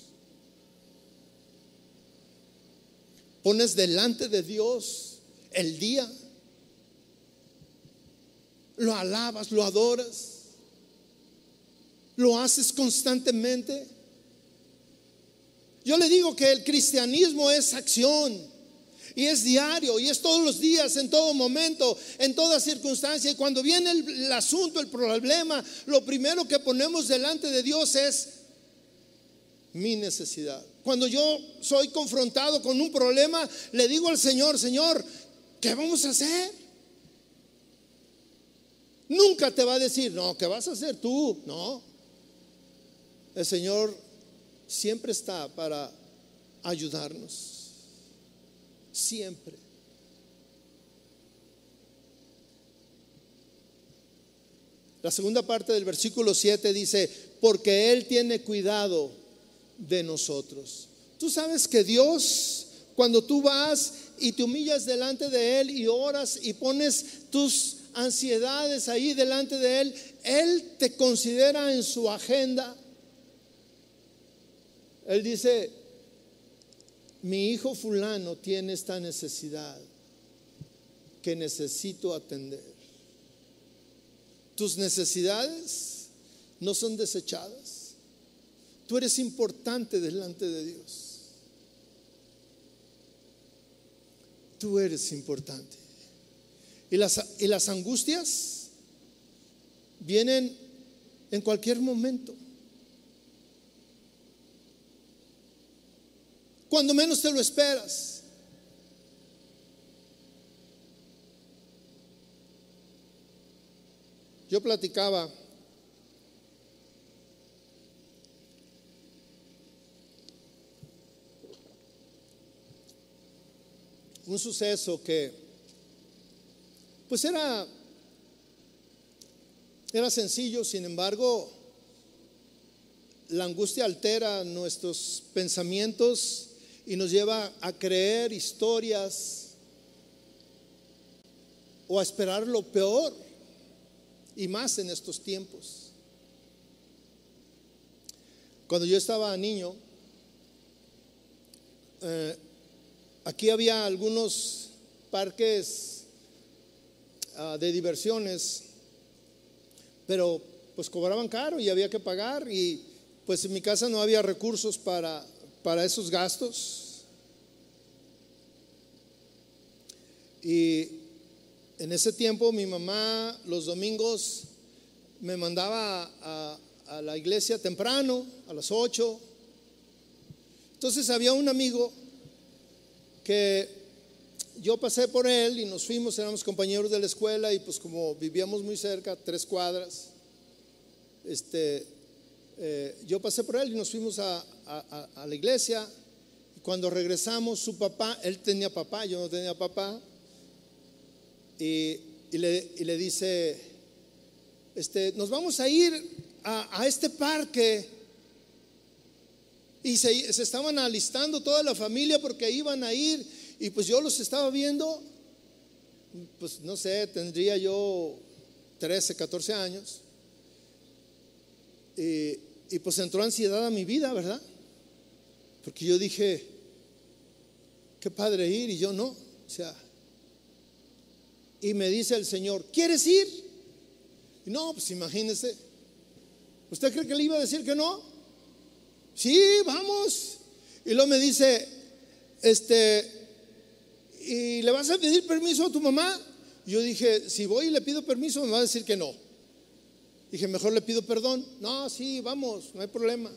Speaker 1: ¿Pones delante de Dios el día? ¿Lo alabas, lo adoras? ¿Lo haces constantemente? Yo le digo que el cristianismo es acción. Y es diario, y es todos los días, en todo momento, en toda circunstancia. Y cuando viene el, asunto, el problema, lo primero que ponemos delante de Dios es mi necesidad. Cuando yo soy confrontado con un problema, le digo al Señor, Señor, ¿qué vamos a hacer? Nunca te va a decir, no, ¿qué vas a hacer tú? No. El Señor siempre está para ayudarnos. Siempre. La segunda parte del versículo 7 dice, porque Él tiene cuidado de nosotros. Tú sabes que Dios, cuando tú vas y te humillas delante de Él y oras y pones tus ansiedades ahí delante de Él, Él te considera en su agenda él dice, mi hijo fulano tiene esta necesidad que necesito atender. Tus necesidades no son desechadas. Tú eres importante delante de Dios. Tú eres importante. Y las, y las angustias vienen en cualquier momento. Cuando menos te lo esperas. Yo platicaba un suceso que pues era era sencillo, sin embargo, la angustia altera nuestros pensamientos y nos lleva a creer historias o a esperar lo peor y más en estos tiempos. Cuando yo estaba niño, eh, aquí había algunos parques ah, de diversiones, pero pues cobraban caro y había que pagar y pues en mi casa no había recursos para para esos gastos. Y en ese tiempo mi mamá los domingos me mandaba a, la iglesia temprano, a las 8. Entonces había un amigo que yo pasé por él y nos fuimos, éramos compañeros de la escuela y pues como vivíamos muy cerca, tres cuadras, este, eh, yo pasé por él y nos fuimos a, la iglesia. Cuando regresamos, su papá, él tenía papá, yo no tenía papá, y, le, dice, este, nos vamos a ir a, este parque. Y se, se, estaban alistando toda la familia porque iban a ir. Y pues yo los estaba viendo, pues no sé, tendría yo 13, 14 años. Y, y pues entró ansiedad a mi vida, ¿verdad? Porque yo dije, qué padre ir y yo no. O sea, y me dice el Señor, ¿quieres ir? Y no, pues imagínese. ¿Usted cree que le iba a decir que no? Sí, vamos. Y luego me dice, este, ¿y le vas a pedir permiso a tu mamá? yo dije, si voy y le pido permiso, me va a decir que no. Dije, mejor le pido perdón. No, sí, vamos, no hay problema.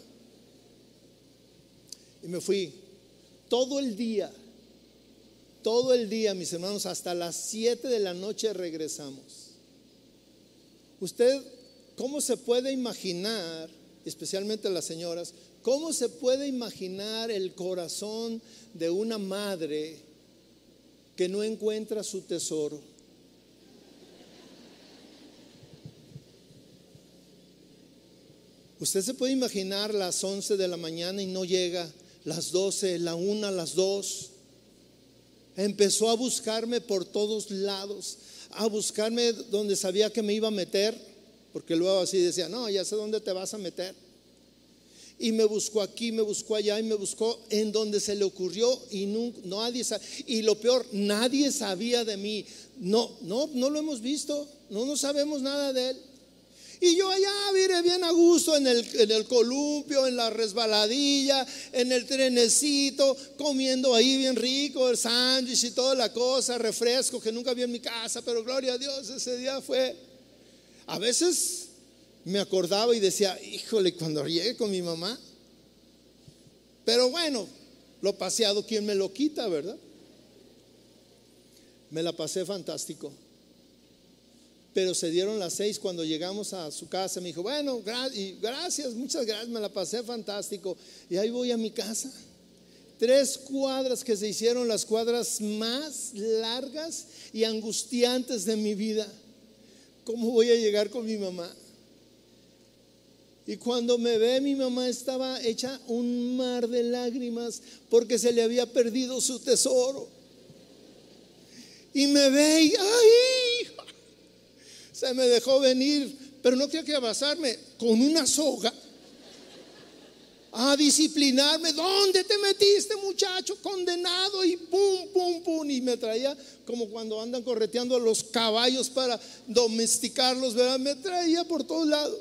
Speaker 1: Y me fui. Todo el día, todo el día, mis hermanos, hasta las 7 de la noche regresamos. Usted, ¿cómo se puede imaginar, especialmente las señoras, cómo se puede imaginar el corazón de una madre que no encuentra su tesoro? Usted se puede imaginar las 11 de la mañana y no llega, las 12, la 1, las 2. Empezó a buscarme por todos lados, a buscarme donde sabía que me iba a meter, porque luego así decía, no, ya sé dónde te vas a meter. Y me buscó aquí, me buscó allá y me buscó en donde se le ocurrió y no, nadie y lo peor, nadie sabía de mí. No, no, no lo hemos visto, no, no sabemos nada de él. Y yo allá vine bien a gusto en el, en el columpio, en la resbaladilla, en el trenecito, comiendo ahí bien rico el sándwich y toda la cosa, refresco que nunca vi en mi casa, pero gloria a Dios, ese día fue. A veces me acordaba y decía, híjole, cuando llegue con mi mamá. Pero bueno, lo paseado, ¿quién me lo quita, verdad? Me la pasé fantástico pero se dieron las seis cuando llegamos a su casa. Me dijo, bueno, gracias, muchas gracias, me la pasé fantástico. Y ahí voy a mi casa. Tres cuadras que se hicieron las cuadras más largas y angustiantes de mi vida. ¿Cómo voy a llegar con mi mamá? Y cuando me ve, mi mamá estaba hecha un mar de lágrimas porque se le había perdido su tesoro. Y me ve y, ¡ay! Me dejó venir, pero no quería que abrazarme con una soga a disciplinarme. ¿Dónde te metiste, muchacho? Condenado y pum, pum, pum. Y me traía como cuando andan correteando a los caballos para domesticarlos, ¿verdad? Me traía por todos lados.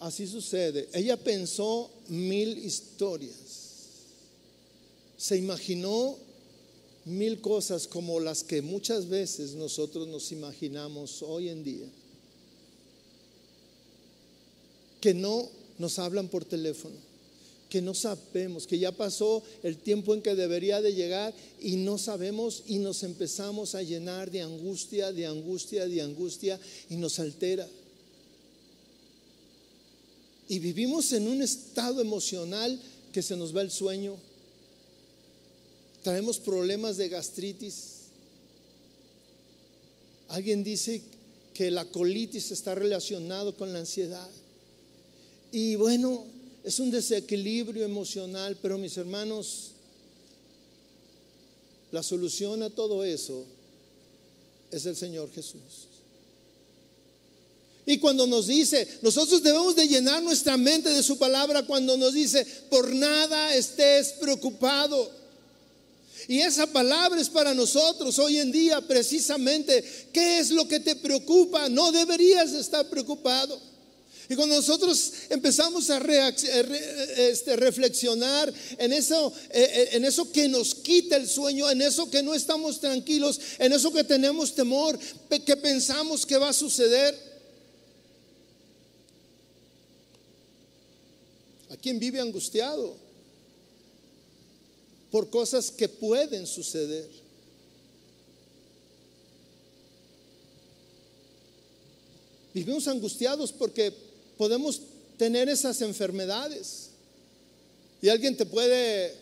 Speaker 1: Así sucede. Ella pensó mil historias. Se imaginó mil cosas como las que muchas veces nosotros nos imaginamos hoy en día, que no nos hablan por teléfono, que no sabemos, que ya pasó el tiempo en que debería de llegar y no sabemos y nos empezamos a llenar de angustia, de angustia, de angustia y nos altera. Y vivimos en un estado emocional que se nos va el sueño, Traemos problemas de gastritis. Alguien dice que la colitis está relacionado con la ansiedad. Y bueno, es un desequilibrio emocional, pero mis hermanos, la solución a todo eso es el Señor Jesús. Y cuando nos dice, nosotros debemos de llenar nuestra mente de su palabra cuando nos dice, por nada estés preocupado. Y esa palabra es para nosotros hoy en día precisamente. ¿Qué es lo que te preocupa? No deberías estar preocupado. Y cuando nosotros empezamos a este, reflexionar en eso, eh, eh, en eso que nos quita el sueño, en eso que no estamos tranquilos, en eso que tenemos temor, que pensamos que va a suceder. ¿A quien vive angustiado? Por cosas que pueden suceder. Vivimos angustiados porque podemos tener esas enfermedades. Y alguien te puede,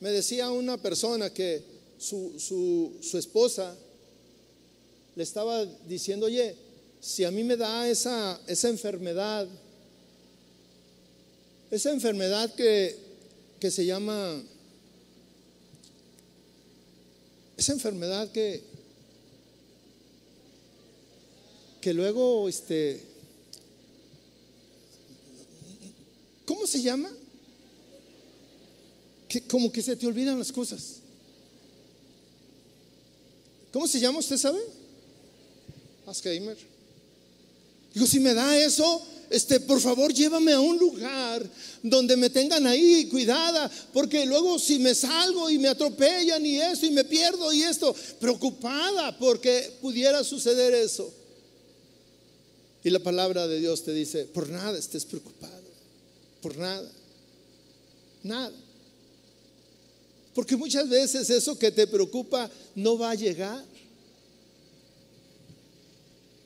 Speaker 1: me decía una persona que su, su, esposa le estaba diciendo, oye, si a mí me da esa, esa enfermedad, esa enfermedad que, que se llama, esa enfermedad que, que luego, este, ¿Cómo se llama? Que como que se te olvidan las cosas. ¿Cómo se llama? ¿Usted sabe? Alzheimer. Digo, si me da eso, este, por favor, llévame a un lugar donde me tengan ahí cuidada, porque luego si me salgo y me atropellan y eso y me pierdo y esto, preocupada porque pudiera suceder eso. Y la palabra de Dios te dice, por nada estés preocupado por nada. Nada. Porque muchas veces eso que te preocupa no va a llegar.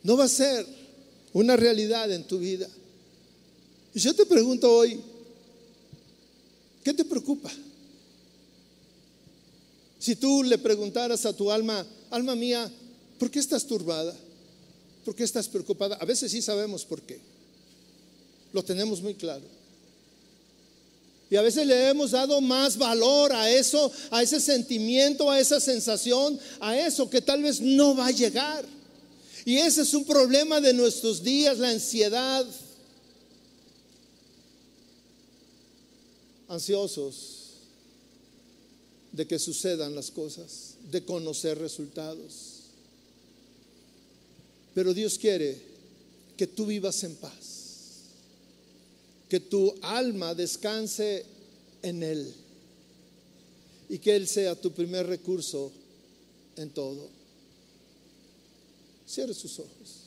Speaker 1: No va a ser una realidad en tu vida. Y yo te pregunto hoy, ¿qué te preocupa? Si tú le preguntaras a tu alma, alma mía, ¿por qué estás turbada? ¿Por qué estás preocupada? A veces sí sabemos por qué. Lo tenemos muy claro. Y a veces le hemos dado más valor a eso, a ese sentimiento, a esa sensación, a eso que tal vez no va a llegar. Y ese es un problema de nuestros días, la ansiedad. Ansiosos de que sucedan las cosas, de conocer resultados. Pero Dios quiere que tú vivas en paz que tu alma descanse en Él y que Él sea tu primer recurso en todo. Cierre sus ojos.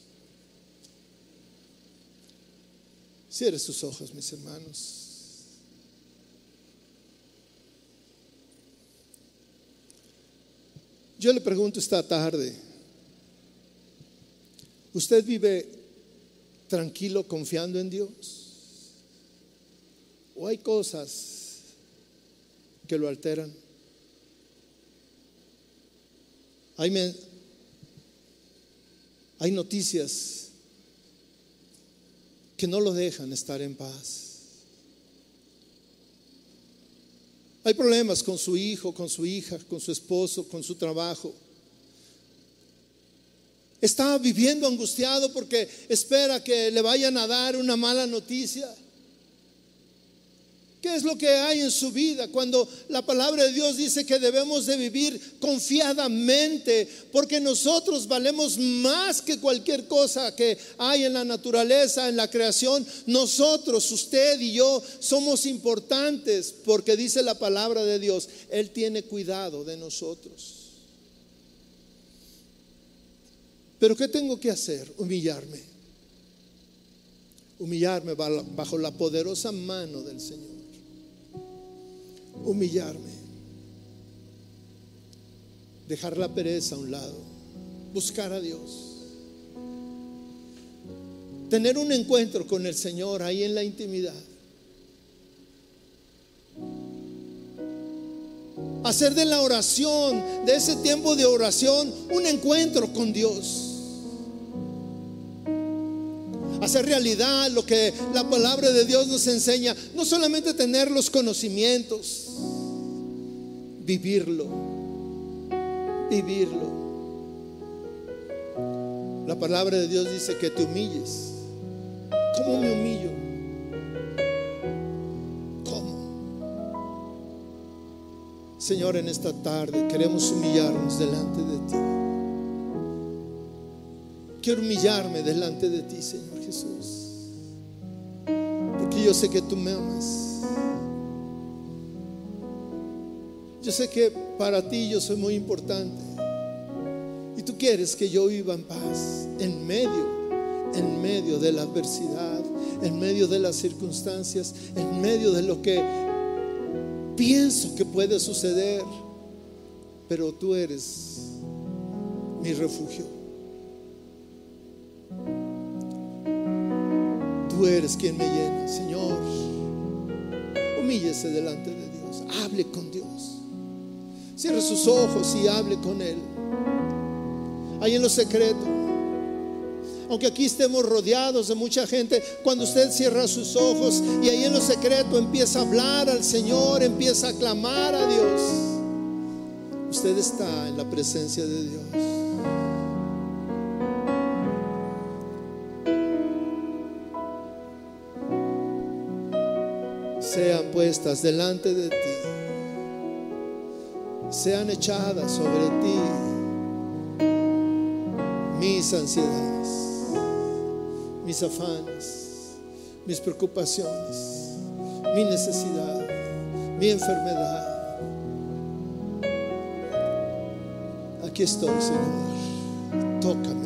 Speaker 1: Cierre sus ojos, mis hermanos. Yo le pregunto esta tarde, ¿usted vive tranquilo confiando en Dios? o hay cosas que lo alteran. Hay, hay noticias que no lo dejan estar en paz. Hay problemas con su hijo, con su hija, con su esposo, con su trabajo. Está viviendo angustiado porque espera que le vayan a dar una mala noticia. ¿Qué es lo que hay en su vida cuando la palabra de Dios dice que debemos de vivir confiadamente? Porque nosotros valemos más que cualquier cosa que hay en la naturaleza, en la creación. Nosotros, usted y yo, somos importantes porque dice la palabra de Dios, Él tiene cuidado de nosotros. Pero ¿qué tengo que hacer? Humillarme. Humillarme bajo la poderosa mano del Señor humillarme, dejar la pereza a un lado, buscar a Dios, tener un encuentro con el Señor ahí en la intimidad. Hacer de la oración, de ese tiempo de oración, un encuentro con Dios hacer realidad lo que la palabra de Dios nos enseña. No solamente tener los conocimientos, vivirlo, vivirlo. La palabra de Dios dice que te humilles. ¿Cómo me humillo? ¿Cómo? Señor, en esta tarde queremos humillarnos delante de ti. Quiero humillarme delante de ti, Señor Jesús. Y yo sé que tú me amas. Yo sé que para ti yo soy muy importante. Y tú quieres que yo viva en paz, en medio, en medio de la adversidad, en medio de las circunstancias, en medio de lo que pienso que puede suceder. Pero tú eres mi refugio. Tú eres quien me llena, Señor. Humíllese delante de Dios. Hable con Dios. Cierre sus ojos y hable con Él. Ahí en lo secreto. Aunque aquí estemos rodeados de mucha gente, cuando usted cierra sus ojos y ahí en lo secreto empieza a hablar al Señor, empieza a clamar a Dios, usted está en la presencia de Dios. Sean puestas delante de ti, sean echadas sobre ti mis ansiedades, mis afanes, mis preocupaciones, mi necesidad, mi enfermedad. Aquí estoy, Señor. Tócame.